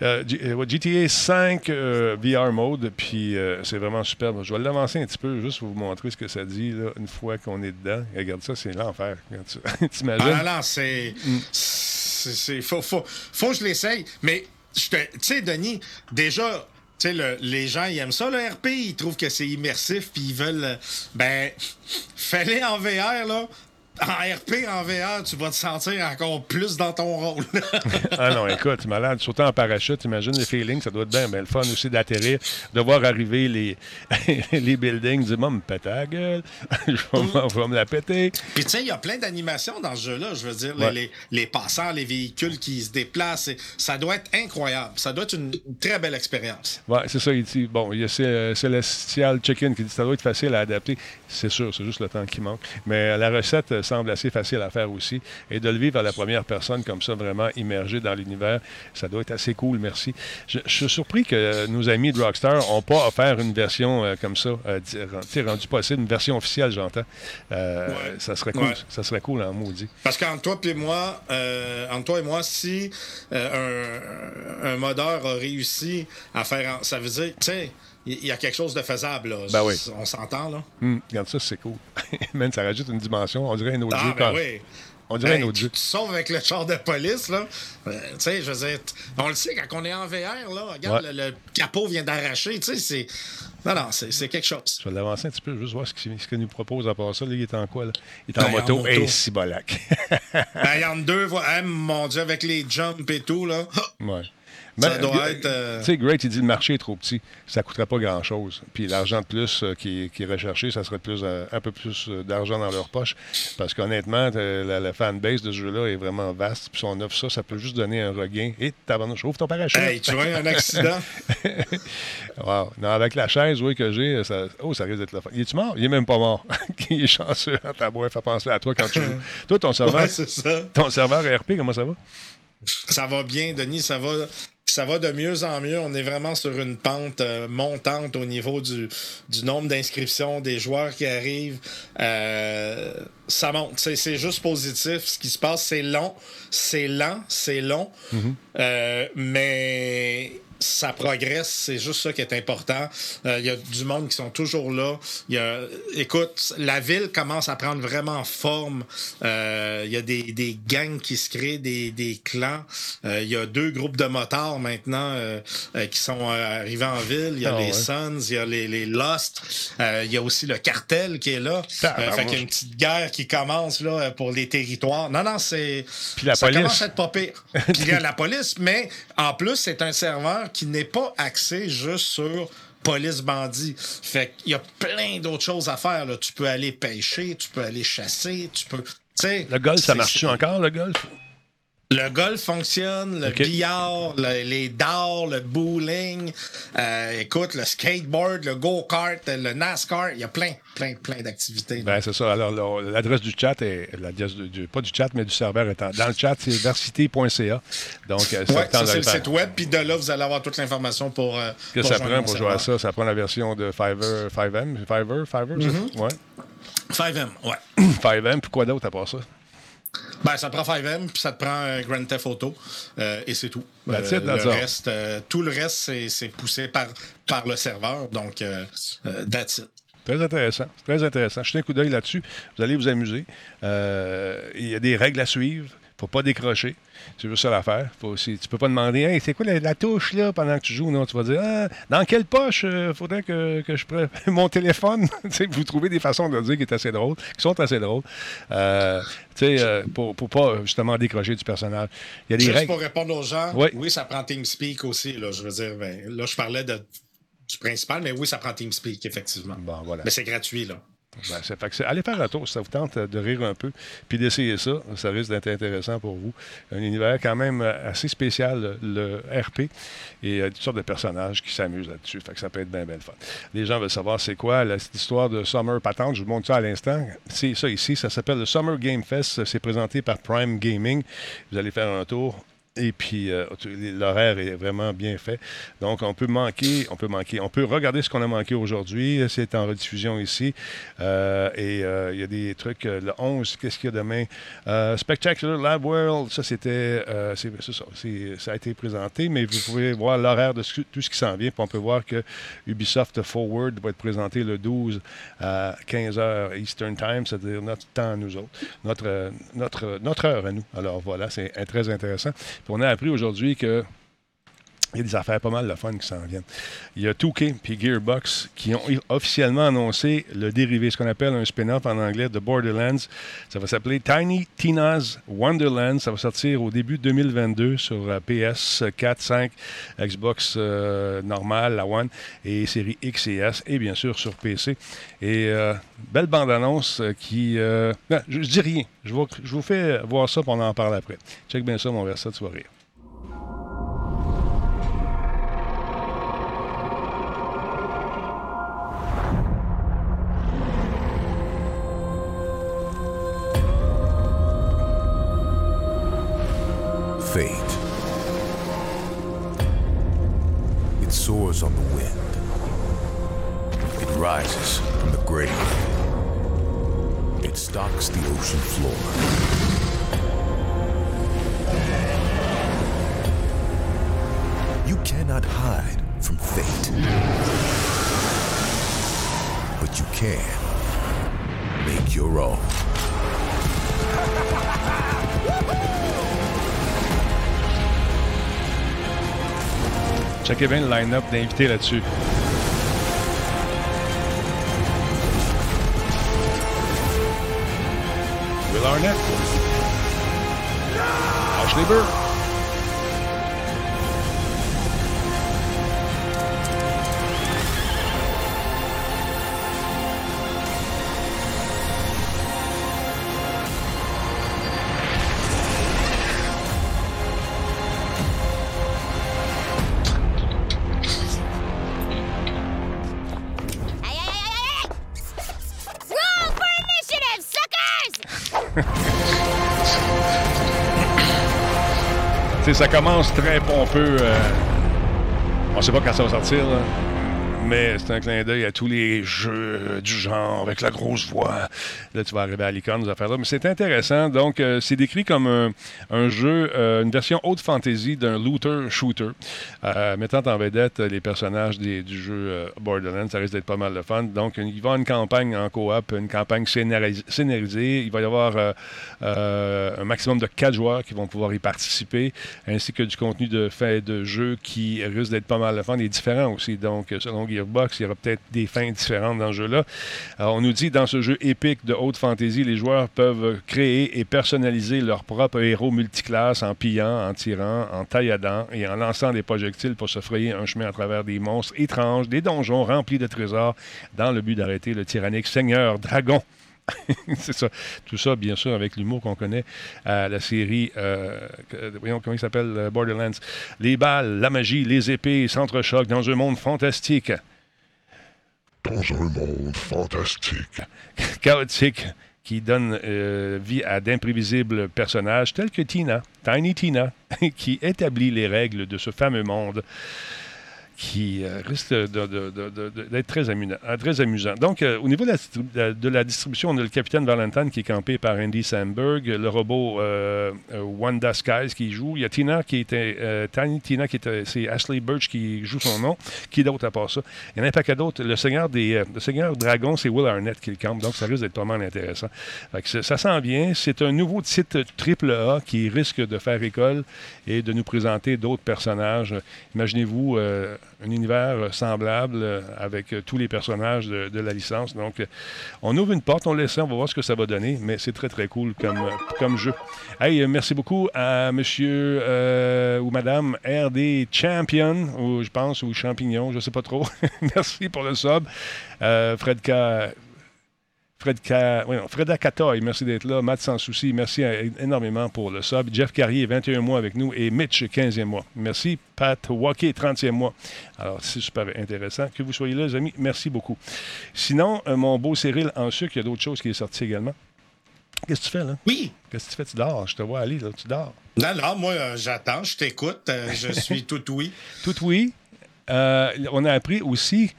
[SPEAKER 2] Euh, euh, GTA 5 euh, VR mode, puis euh, c'est vraiment superbe. Je vais l'avancer un petit peu juste pour vous montrer ce que ça dit là, une fois qu'on est dedans. Regarde ça, c'est l'enfer. T'imagines?
[SPEAKER 1] Ah non, c'est. c'est- c'est- faut, faut, faut que je l'essaye. Mais, je te- tu sais, Denis, déjà. Tu sais, le- les gens, ils aiment ça, le RP. Ils trouvent que c'est immersif, puis ils veulent. euh, Ben, fais-les en VR, là. En RP, en VR, tu vas te sentir encore plus dans ton rôle.
[SPEAKER 2] Ah non, écoute, malade. Surtout en parachute, imagine le feeling, ça doit être bien, bien le fun aussi d'atterrir, de voir arriver les, les buildings, dire, moi, me péter la gueule, je vais, me- la péter.
[SPEAKER 1] Puis tu sais, il y a plein d'animations dans ce jeu-là. Je veux dire, les-
[SPEAKER 2] Ouais.
[SPEAKER 1] les, les passants, les véhicules qui se déplacent, ça doit être incroyable. Ça doit être une, une très belle expérience.
[SPEAKER 2] Ouais, c'est ça, il dit. Bon, il y a Cé- Celestial Chicken qui dit ça doit être facile à adapter. C'est sûr, c'est juste le temps qui manque. Mais la recette, semble assez facile à faire aussi. Et de le vivre à la première personne comme ça, vraiment immergé dans l'univers, ça doit être assez cool, merci. Je, je suis surpris que nos amis de Rockstar n'ont pas offert une version euh, comme ça, euh, di- ren- tu sais, rendue possible, une version officielle, j'entends. Euh,
[SPEAKER 1] Ouais.
[SPEAKER 2] Ça serait cool.
[SPEAKER 1] Ouais.
[SPEAKER 2] Ça serait cool en maudit.
[SPEAKER 1] Parce qu'entre toi et moi, euh, entre toi et moi, si un, un modeur a réussi à faire, en- ça veut dire, tu sais, il y, a quelque chose de faisable là.
[SPEAKER 2] Ben oui.
[SPEAKER 1] On s'entend là.
[SPEAKER 2] Hum, regarde ça, c'est cool. Man, ça rajoute une dimension. On dirait un autre
[SPEAKER 1] Ah
[SPEAKER 2] jeu.
[SPEAKER 1] ben oui.
[SPEAKER 2] On dirait
[SPEAKER 1] Hey,
[SPEAKER 2] un autre
[SPEAKER 1] tu
[SPEAKER 2] jeu.
[SPEAKER 1] te sauves avec le char de police, là. Euh, tu sais, je veux dire, on le sait, quand on est en VR, là, regarde,
[SPEAKER 2] Ouais.
[SPEAKER 1] le, le capot vient d'arracher, tu sais, c'est... Non, non, c'est quelque chose.
[SPEAKER 2] Je vais l'avancer un petit peu, juste voir ce qu'il nous propose à part ça. Là, il est en quoi, là? Il est en
[SPEAKER 1] Ben, en
[SPEAKER 2] moto. Et si bolac.
[SPEAKER 1] Ben, Il y en a deux, hein, mon Dieu, avec les jumps et tout, là.
[SPEAKER 2] ouais.
[SPEAKER 1] Ça
[SPEAKER 2] Mais,
[SPEAKER 1] doit être, euh,
[SPEAKER 2] Tu sais, Great, il dit le marché est trop petit. Ça ne coûterait pas grand-chose. Puis l'argent de plus euh, qui, est- qui est recherché, ça serait plus, euh, un peu plus d'argent dans leur poche. Parce qu'honnêtement, la, la fanbase de ce jeu-là est vraiment vaste. Puis si on offre ça, ça peut juste donner un regain. Et tabarnouche, ouvre ton parachute.
[SPEAKER 1] Hey, tu vois, un accident.
[SPEAKER 2] Wow. Non, avec la chaise, oui, que j'ai, ça... oh, ça risque d'être le fun. Il est-tu mort? Il est même pas mort. il est chanceux. Ta boîte fait penser à toi quand tu joues. toi, ton serveur,
[SPEAKER 1] ouais, ça.
[SPEAKER 2] ton serveur RP, comment ça va?
[SPEAKER 1] Ça va bien, Denis, ça va, ça va de mieux en mieux. On est vraiment sur une pente euh, montante au niveau du, du nombre d'inscriptions, des joueurs qui arrivent. Euh, ça monte. C'est, juste positif. Ce qui se passe, c'est long, c'est lent, c'est long. Euh, mais ça progresse, c'est juste ça qui est important. Euh, Il y a du monde qui sont toujours là. Il y a, écoute, la ville commence à prendre vraiment forme. Euh, Il y a des, des gangs qui se créent, des, des clans. Euh, Il y a deux groupes de motards maintenant qui sont arrivés en ville. Il y a
[SPEAKER 2] Ah
[SPEAKER 1] les
[SPEAKER 2] ouais.
[SPEAKER 1] Suns, il y a les, les Lost. Euh, Il y a aussi le cartel qui est là.
[SPEAKER 2] Tabarnouche.
[SPEAKER 1] Euh, fait qu'il y a une petite guerre qui commence là pour les territoires. Non, non, c'est
[SPEAKER 2] Puis la
[SPEAKER 1] ça
[SPEAKER 2] police.
[SPEAKER 1] commence à être pas pire. Puis il y a la police, mais en plus, c'est un serveur qui n'est pas axé juste sur police bandit. Fait qu'il y a plein d'autres choses à faire. Là. Tu peux aller pêcher, tu peux aller chasser, tu peux.
[SPEAKER 2] Le golf, ça marche-tu encore, le golf?
[SPEAKER 1] Le golf fonctionne, le billard, le- les dards, le bowling, euh, écoute, le skateboard, le go-kart, le NASCAR, il y a plein, plein, plein d'activités.
[SPEAKER 2] Ben, c'est ça. Alors, l'adresse du chat est. L'adresse du, pas du chat, mais du serveur est en- dans le chat, c'est versité.ca. Donc, euh,
[SPEAKER 1] Ouais, ça c'est
[SPEAKER 2] le
[SPEAKER 1] site web, puis de là, vous allez avoir toute l'information pour. euh,
[SPEAKER 2] que
[SPEAKER 1] pour
[SPEAKER 2] ça prend pour jouer à ça? Ça prend la version de Fiverr, 5M, Fiverr, Fiverr,
[SPEAKER 1] Mm-hmm.
[SPEAKER 2] ça? Ouais.
[SPEAKER 1] 5M, ouais.
[SPEAKER 2] 5M, puis quoi d'autre à part ça?
[SPEAKER 1] Ben, ça te prend 5M, puis ça te prend euh, Grand Theft Auto, euh, et c'est tout.
[SPEAKER 2] That's
[SPEAKER 1] Euh,
[SPEAKER 2] it,
[SPEAKER 1] le reste, euh, tout le reste, c'est, poussé par, par le serveur, donc that's it.
[SPEAKER 2] Très intéressant. Très intéressant. Jetez un coup d'œil là-dessus. Vous allez vous amuser. Il y a des règles à suivre. Faut pas décrocher. C'est juste ça l'affaire. Faut aussi, tu peux pas demander Hey, c'est quoi la, la touche là pendant que tu joues? Non, tu vas dire Ah, dans quelle poche il faudrait que, que je prenne mon téléphone? Vous trouvez des façons de le dire qui est assez drôles, qui sont assez drôles. Euh, tu sais, euh, pour, pour pas justement décrocher du personnage. Il y a des
[SPEAKER 1] Juste
[SPEAKER 2] règles.
[SPEAKER 1] pour répondre aux gens,
[SPEAKER 2] Oui.
[SPEAKER 1] oui, ça prend TeamSpeak aussi. Là, je veux dire, ben, là, je parlais de, du principal, mais oui, ça prend TeamSpeak, effectivement.
[SPEAKER 2] Bon, voilà.
[SPEAKER 1] Mais c'est gratuit, là.
[SPEAKER 2] Ben, allez faire un tour si ça vous tente de rire un peu, puis d'essayer ça. Ça risque d'être intéressant pour vous. Un univers quand même euh, assez spécial, le RP, et euh, toutes sortes de personnages qui s'amusent là-dessus. Ça peut être bien, bien le fun. Les gens veulent savoir c'est quoi la- cette histoire de Summer Patente. Je vous montre ça à l'instant. C'est ça ici. Ça s'appelle le Summer Game Fest. C'est présenté par Prime Gaming. Vous allez faire un tour. Et puis, euh, l'horaire est vraiment bien fait. Donc, on peut manquer, on peut manquer, on peut regarder ce qu'on a manqué aujourd'hui. C'est en rediffusion ici. Euh, et euh, il y a des trucs, le 11, qu'est-ce qu'il y a demain? Spectacular Lab World, ça, c'était, c'est, ça, ça a été présenté, mais vous pouvez voir l'horaire de tout ce qui s'en vient. Puis on peut voir que Ubisoft Forward va être présenté le 12 à 15h Eastern Time, c'est-à-dire notre temps à nous autres, notre, notre, notre heure à nous. Alors voilà, c'est très intéressant. On a appris aujourd'hui que il y a des affaires pas mal de fun qui s'en viennent. Il y a 2K et Gearbox qui ont officiellement annoncé le dérivé, ce qu'on appelle un spin-off en anglais de Borderlands. Ça va s'appeler Tiny Tina's Wonderland. Ça va sortir au début 2022 sur euh, PS 4, 5, Xbox euh, normale, la One, et série X et S, et bien sûr sur PC. Et euh, belle bande-annonce euh, qui... non, je, je dis rien. Je vous, fais voir ça, puis on en parle après. Check bien ça, mon verset, tu vas rire.
[SPEAKER 6] Soars on the wind. It rises from the grave. It stalks the ocean floor. You cannot hide from fate. But you can make your own.
[SPEAKER 2] Checkez bien le line-up d'invités là-dessus. Will Arnett. Ashley Burke. Ça commence très pompeux. euh, on sait pas quand ça va sortir. Mais c'est un clin d'œil à tous les jeux du genre avec la grosse voix. Là, tu vas arriver à l'icône, ces affaires-là. Mais c'est intéressant. Donc, euh, c'est décrit comme un, jeu, euh, une version haute fantasy d'un looter-shooter, euh, mettant en vedette les personnages du jeu Borderlands. Ça risque d'être pas mal de fun. Donc, il va y avoir une campagne en coop, une campagne scénaris- scénarisée. Il va y avoir un maximum de quatre joueurs qui vont pouvoir y participer, ainsi que du contenu de fait de jeu qui risque d'être pas mal de fun et différent aussi. Donc, selon Gearbox, il y aura peut-être des fins différentes dans ce jeu-là. On nous dit dans ce jeu épique de haute fantasy, les joueurs peuvent créer et personnaliser leur propre héros multiclasse en pillant, en tirant, en tailladant et en lançant des projectiles pour se frayer un chemin à travers des monstres étranges, des donjons remplis de trésors, dans le but d'arrêter le tyrannique Seigneur Dragon. c'est ça. Tout ça, bien sûr, avec l'humour qu'on connaît à la série, euh, voyons comment il s'appelle, euh, Borderlands. Les balles, la magie, les épées s'entrechoquent dans un monde fantastique,
[SPEAKER 7] Dans monde fantastique.
[SPEAKER 2] chaotique, qui donne euh, vie à d'imprévisibles personnages tels que Tina, Tiny Tina, qui établit les règles de ce fameux monde qui euh, risque d'être très, amusant, euh. Donc, euh, au niveau de la, distribution, on a le capitaine Valentine qui est campé par Andy Samberg, le robot Wanda Skies qui joue. Il y a Tina qui était, euh, Tiny Tina qui était, c'est Ashley Birch qui joue son nom. Qui d'autre à part ça? Il y en a un paquet d'autres. Le Seigneur des, Seigneur Dragon, c'est Will Arnett qui le campe, donc ça risque d'être pas mal intéressant. Fait ça, sent bien. C'est un nouveau titre triple A qui risque de faire école et de nous présenter d'autres personnages. Imaginez-vous un univers semblable euh, avec euh, tous les personnages de, la licence. Donc, euh, on ouvre une porte, on laisse on va voir ce que ça va donner, mais c'est très, très cool comme, euh, comme jeu. Hey, euh, merci beaucoup à monsieur euh, ou madame RD Champion, ou je pense, ou Champignon, je sais pas trop. merci pour le sub. Euh, Fred K. Fred, Ka- oui, non, Fred Akatoy, merci d'être là. Matt Sans Souci, merci énormément pour le sub. Jeff Carrier, 21 mois avec nous. Et Mitch, 15e mois. Merci. Pat Walker, 30e mois. Alors, c'est super intéressant. Que vous soyez là, les amis. Merci beaucoup. Sinon, euh, mon beau Cyril en sucre, il y a d'autres choses qui est sorti également. Qu'est-ce que tu fais, là?
[SPEAKER 1] Oui.
[SPEAKER 2] Qu'est-ce que tu fais? Tu dors? Je te vois aller, là. Tu dors.
[SPEAKER 1] Non, non, moi, euh, j'attends, je t'écoute, euh, je suis tout oui.
[SPEAKER 2] Tout oui. On a appris aussi,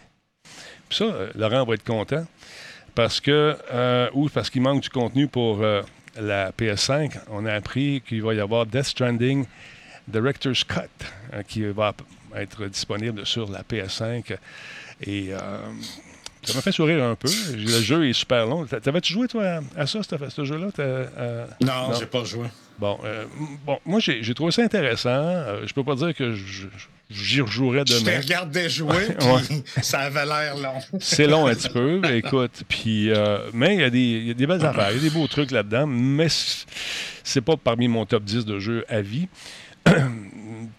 [SPEAKER 2] puis ça, Laurent va être content, parce que, euh, ou parce qu'il manque du contenu pour euh, la PS5, on a appris qu'il va y avoir Death Stranding Director's Cut euh, qui va être disponible sur la PS5. Et ça m'a fait sourire un peu. Le jeu est super long. T'a- T'avais-tu joué, toi, à, ça, ce, ce jeu-là? Euh,
[SPEAKER 1] Non, j'ai pas joué.
[SPEAKER 2] Bon, euh, bon moi, j'ai trouvé ça intéressant. Euh, je peux pas dire que j'y rejouerais
[SPEAKER 1] Je te
[SPEAKER 2] demain.
[SPEAKER 1] regardais jouer, puis ça avait l'air long.
[SPEAKER 2] C'est long un petit peu, mais écoute. Puis, euh, mais il y, a des- il y a des belles affaires, il y a des beaux trucs là-dedans, mais c'est pas parmi mon top 10 de jeux à vie.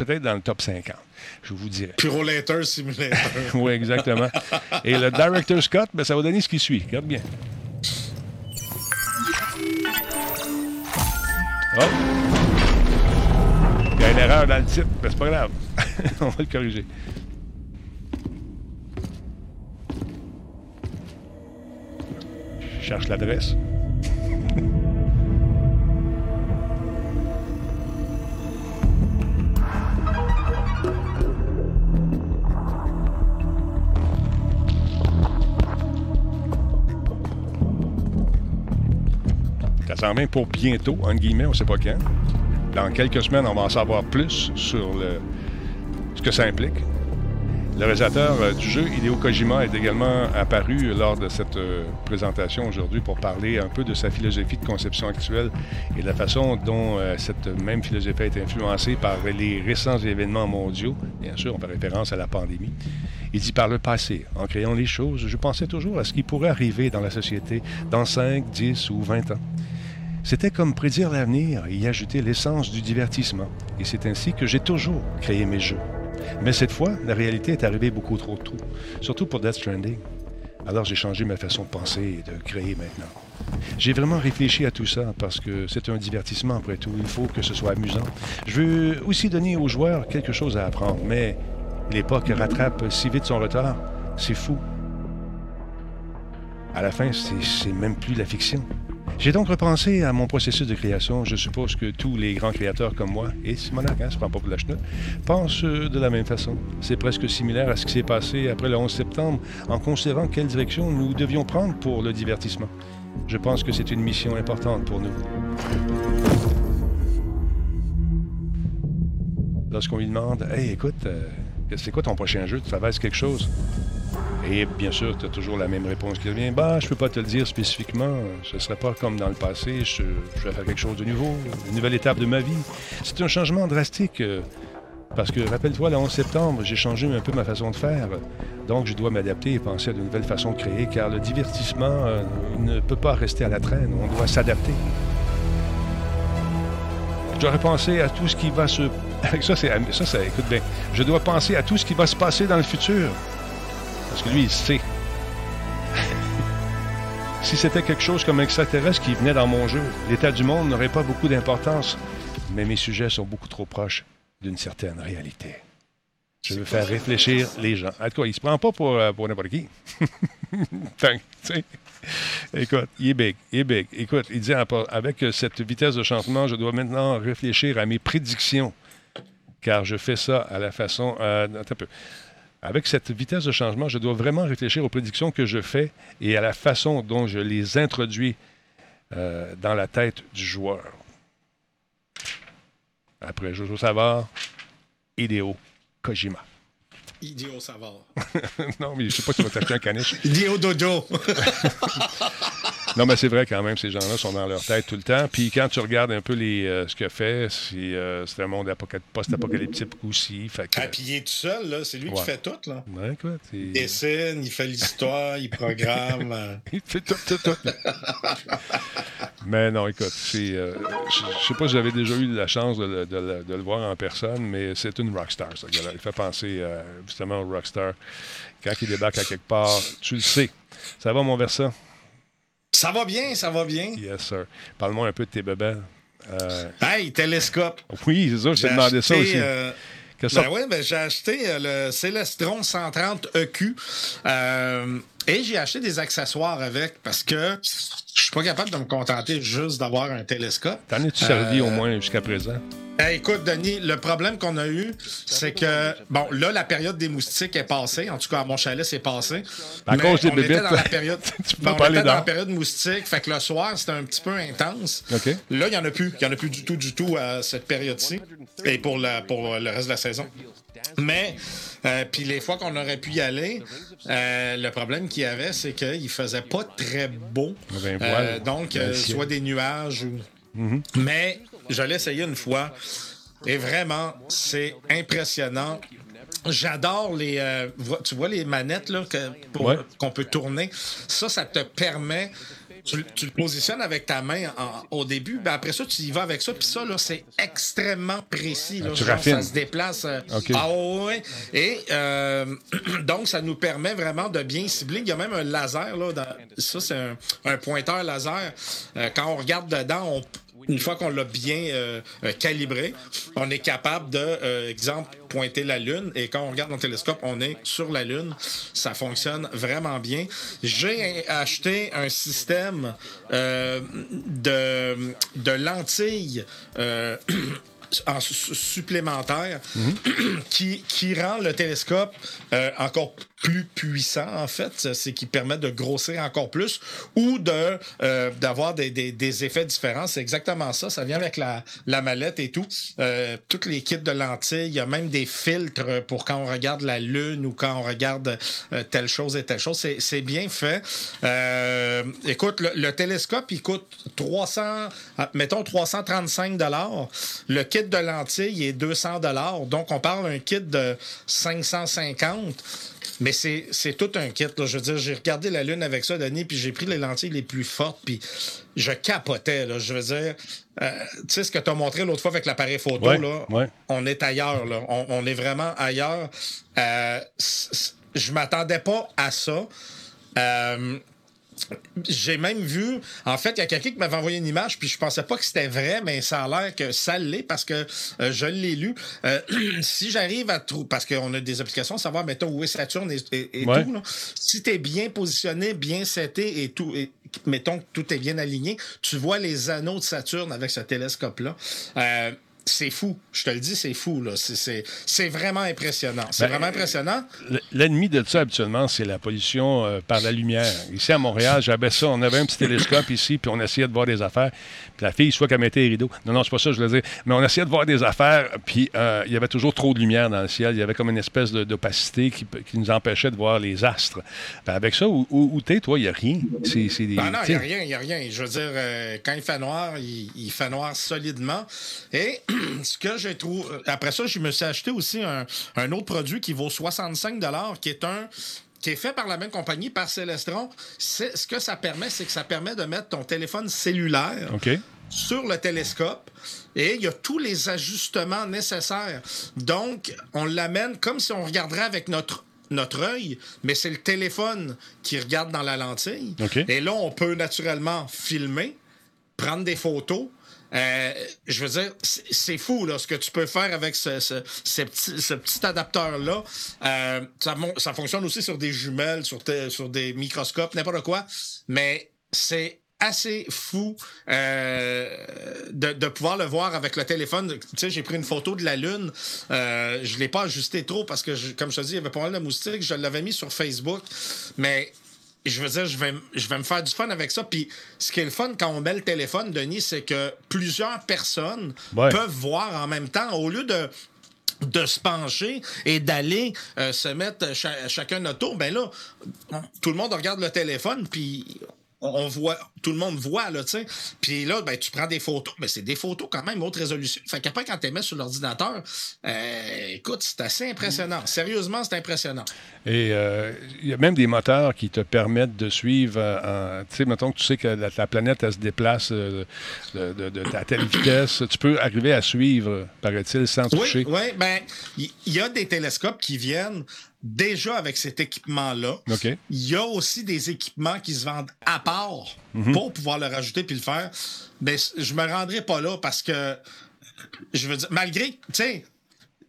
[SPEAKER 2] Peut-être dans le top 50, je vous dirais.
[SPEAKER 1] Puro Later Simulator.
[SPEAKER 2] Oui, exactement. Et le Director's Cut, ben, ça va donner ce qui suit. Regarde bien. Oh! Il y a une erreur dans le titre, mais c'est pas grave. On va le corriger. Je cherche l'adresse. S'en vient pour bientôt, en guillemets, on ne sait pas quand. Dans quelques semaines, on va en savoir plus sur ce que ça implique. Le réalisateur euh, du jeu, Hideo Kojima, est également apparu lors de cette euh, présentation aujourd'hui pour parler un peu de sa philosophie de conception actuelle et de la façon dont euh, cette même philosophie a été influencée par les récents événements mondiaux. Bien sûr, on fait référence à la pandémie. Il dit par le passé, en créant les choses, je pensais toujours à ce qui pourrait arriver dans la société dans 5, 10 ou 20 ans. C'était comme prédire l'avenir et y ajouter l'essence du divertissement. Et c'est ainsi que j'ai toujours créé mes jeux. Mais cette fois, la réalité est arrivée beaucoup trop tôt, surtout pour Death Stranding. Alors j'ai changé ma façon de penser et de créer maintenant. J'ai vraiment réfléchi à tout ça parce que c'est un divertissement après tout. Il faut que ce soit amusant. Je veux aussi donner aux joueurs quelque chose à apprendre, mais l'époque rattrape si vite son retard. C'est fou. À la fin, c'est même plus la fiction. J'ai donc repensé à mon processus de création. Je suppose que tous les grands créateurs comme moi, et Simonac, hein, c'est pas pour la chenoute, pensent euh, de la même façon. C'est presque similaire à ce qui s'est passé après le 11 septembre, en considérant quelle direction nous devions prendre pour le divertissement. Je pense que c'est une mission importante pour nous. Lorsqu'on lui demande Hey, écoute, euh, c'est quoi ton prochain jeu? Tu sur quelque chose Et bien sûr, tu as toujours la même réponse qui revient Bah, je peux pas te le dire spécifiquement. Ce serait pas comme dans le passé. Je, je vais faire quelque chose de nouveau, une nouvelle étape de ma vie. C'est un changement drastique. euh, parce que, rappelle-toi, le 11 septembre, j'ai changé un peu ma façon de faire. Donc, je dois m'adapter et penser à de nouvelles façons de créer, car le divertissement euh, ne peut pas rester à la traîne. On doit s'adapter. Je dois penser à tout ce qui va se... Ça, c'est... Ça, ça, écoute bien. Je dois penser à tout ce qui va se passer dans le futur. Parce que lui, il sait. si c'était quelque chose comme extraterrestre qui venait dans mon jeu, l'état du monde n'aurait pas beaucoup d'importance. Mais mes sujets sont beaucoup trop proches d'une certaine réalité. Je veux faire réfléchir les gens. En tout cas, il se prend pas pour, euh, pour n'importe qui. Écoute, il est big, il est big. Écoute, il dit avec cette vitesse de changement, je dois maintenant réfléchir à mes prédictions, car je fais ça à la façon. euh, attends un peu. Avec cette vitesse de changement, je dois vraiment réfléchir aux prédictions que je fais et à la façon dont je les introduis euh, dans la tête du joueur. Après Jojo Savard, Hideo Kojima.
[SPEAKER 1] Idiot savoir.
[SPEAKER 2] non, mais je sais pas si tu vas t'acheter un caniche.
[SPEAKER 1] Idiot dodo.
[SPEAKER 2] Non, mais c'est vrai quand même, ces gens-là sont dans leur tête tout le temps. Puis quand tu regardes un peu les, euh, ce qu'il fait, c'est euh, c'est un monde apoca- post-apocalyptique aussi. Fait que,
[SPEAKER 1] Ah, puis il est tout seul, là. C'est lui
[SPEAKER 2] Ouais.
[SPEAKER 1] qui fait tout, là.
[SPEAKER 2] Ouais,
[SPEAKER 1] Il dessine, il fait l'histoire, il programme. euh.
[SPEAKER 2] Il fait tout, tout, tout. mais non, écoute, c'est, je sais pas si j'avais déjà eu la chance de le, de le- de le voir en personne, mais c'est une rockstar, ce gars-là. Il fait penser justement au rockstar. Quand il débarque à quelque part, tu le sais. Ça va, mon Versa?
[SPEAKER 1] Ça va bien, ça va bien.
[SPEAKER 2] Yes, sir. Parle-moi un peu de tes bébelles. Euh,
[SPEAKER 1] Hey, télescope.
[SPEAKER 2] oui, c'est ça, je
[SPEAKER 1] J'ai
[SPEAKER 2] t'ai demandé ça aussi.
[SPEAKER 1] euh, Ben oui, ben j'ai acheté euh, le Celestron 130 EQ. euh, et j'ai acheté des accessoires avec parce que je suis pas capable de me contenter juste d'avoir un télescope.
[SPEAKER 2] T'en es-tu servi
[SPEAKER 1] Euh,
[SPEAKER 2] au moins jusqu'à présent?
[SPEAKER 1] Eh, écoute, Denis, le problème qu'on a eu, c'est que, bon, là, la période des moustiques est passée. En tout cas, à mon chalet, c'est passé.
[SPEAKER 2] À
[SPEAKER 1] Mais
[SPEAKER 2] cause des
[SPEAKER 1] on était dans la période,
[SPEAKER 2] Tu peux
[SPEAKER 1] ben, on
[SPEAKER 2] pas aller
[SPEAKER 1] dans la période moustique. Fait que le soir, c'était un petit peu intense.
[SPEAKER 2] OK.
[SPEAKER 1] Là, il n'y en a plus. Il n'y en a plus du tout, du tout à cette période-ci. Et pour, la, pour le reste de la saison. Mais, euh, puis les fois qu'on aurait pu y aller, euh, le problème qu'il y avait, c'est qu'il faisait pas très beau.
[SPEAKER 2] Avait un
[SPEAKER 1] Euh, donc, soit des nuages ou.
[SPEAKER 2] Mhm.
[SPEAKER 1] Mais je l'ai essayé une fois. Et vraiment, c'est impressionnant. J'adore les. euh, tu vois les manettes là,
[SPEAKER 2] Ouais.
[SPEAKER 1] qu'on peut tourner? Ça, ça te permet. Tu, tu le positionnes avec ta main en- au début, ben après ça, tu y vas avec ça. Puis ça, là, c'est extrêmement précis. là.
[SPEAKER 2] Ah, tu
[SPEAKER 1] Genre, ça se déplace. euh. Ah ouais. Et euh, donc, ça nous permet vraiment de bien cibler. Il y a même un laser. Là, dans- ça, c'est un, un pointeur laser. Euh, quand on regarde dedans, on- une fois qu'on l'a bien euh, euh, calibré, on est capable de, euh, exemple, pointer la Lune. Et quand on regarde dans le télescope, on est sur la Lune. Ça fonctionne vraiment bien. J'ai acheté un système euh, de, de lentilles. euh, en su- supplémentaire
[SPEAKER 2] Mhm.
[SPEAKER 1] qui, qui rend le télescope euh, encore plus puissant, en fait. C'est qui permet de grossir encore plus ou de euh, d'avoir des, des- des effets différents. C'est exactement ça. Ça vient avec la, la mallette et tout. Euh, toutes les kits de lentilles. Il y a même des filtres pour quand on regarde la Lune ou quand on regarde euh, telle chose et telle chose. C'est- bien fait. Euh, écoute, le, le télescope, il coûte 300, ah, mettons 335 Le kit de lentilles est 200 Donc, on parle d'un kit de 550 mais c'est tout un kit. Là. Je veux dire, j'ai regardé la Lune avec ça, Denis, puis j'ai pris les lentilles les plus fortes, puis je capotais. Là. Je veux dire, euh, tu sais ce que tu as montré l'autre fois avec l'appareil photo,
[SPEAKER 2] Ouais,
[SPEAKER 1] là,
[SPEAKER 2] ouais.
[SPEAKER 1] on est ailleurs. Là. On, on est vraiment ailleurs. Euh, je m'attendais pas à ça. Euh, j'ai même vu, en fait, il y a quelqu'un qui m'avait envoyé une image, puis je pensais pas que c'était vrai, mais ça a l'air que ça l'est parce que euh, je l'ai lu. Euh, si j'arrive à trouver, parce qu'on a des applications, savoir, mettons, où est Saturne et, et- et
[SPEAKER 2] Ouais.
[SPEAKER 1] tout, là. si tu es bien positionné, bien seté et tout, et, mettons que tout est bien aligné, tu vois les anneaux de Saturne avec ce télescope-là. Euh, c'est fou, je te le dis, c'est fou. là. C'est- vraiment impressionnant. C'est
[SPEAKER 2] Ben,
[SPEAKER 1] vraiment impressionnant.
[SPEAKER 2] L'ennemi de ça, habituellement, c'est la pollution euh, par la lumière. Ici, à Montréal, j'avais ça. On avait un petit télescope ici, puis on essayait de voir des affaires. La fille, soit qu'elle mettait les rideaux. Non, non, c'est pas ça, je veux dire. Mais on essayait de voir des affaires, puis euh, il y avait toujours trop de lumière dans le ciel. Il y avait comme une espèce d'opacité qui, qui nous empêchait de voir les astres. Ben, avec ça, où, t'es, toi, il n'y a rien. C'est des.
[SPEAKER 1] Ben non, il n'y a rien, il n'y a rien. Je veux dire, euh, quand il fait noir, il, il fait noir solidement. Et ce que j'ai trouvé. Après ça, je me suis acheté aussi un, un autre produit qui vaut 65 qui est un. Qui est fait par la même compagnie, par Celestron. Ce que ça permet, c'est que ça permet de mettre ton téléphone cellulaire sur le télescope et il y a tous les ajustements nécessaires. Donc, on l'amène comme si on regarderait avec notre notre œil, mais c'est le téléphone qui regarde dans la lentille. Et là, on peut naturellement filmer, prendre des photos. Euh, je veux dire, c'est fou là, ce que tu peux faire avec ce, petit, ce petit adapteur-là. Euh, ça, fonctionne aussi sur des jumelles, sur, des microscopes, n'importe quoi. Mais c'est assez fou euh, de, pouvoir le voir avec le téléphone. Tu sais, j'ai pris une photo de la Lune. Euh, je l'ai pas ajusté trop parce que, comme je te dis, il y avait pas mal de moustiques. Je l'avais mis sur Facebook. Mais je veux dire, je vais, je vais me faire du fun avec ça. Puis ce qui est le fun quand on met le téléphone, Denis, c'est que plusieurs personnes
[SPEAKER 2] Ouais.
[SPEAKER 1] peuvent voir en même temps au lieu de de se pencher et d'aller euh, se mettre cha- chacun notre tour, ben là, tout le monde regarde le téléphone, puis on on voit, tout le monde voit, là, tu sais. Puis là, ben, tu prends des photos, mais c'est des photos quand même, haute résolution. Fait qu'après, quand tu les mets sur l'ordinateur, euh, écoute, c'est assez impressionnant. Sérieusement, c'est impressionnant.
[SPEAKER 2] Et euh, il y a même des moteurs qui te permettent de suivre. euh, tu sais, mettons que tu sais que la, la planète, elle se déplace euh, de, de- de- à telle vitesse. Tu peux arriver à suivre, paraît-il, sans toucher.
[SPEAKER 1] Oui, oui, ben, il il y, a des télescopes qui viennent déjà avec cet équipement-là. Il y a aussi des équipements qui se vendent à part
[SPEAKER 2] Mhm.
[SPEAKER 1] pour pouvoir le rajouter puis le faire. Mais je me rendrai pas là parce que je veux dire, malgré, tu sais,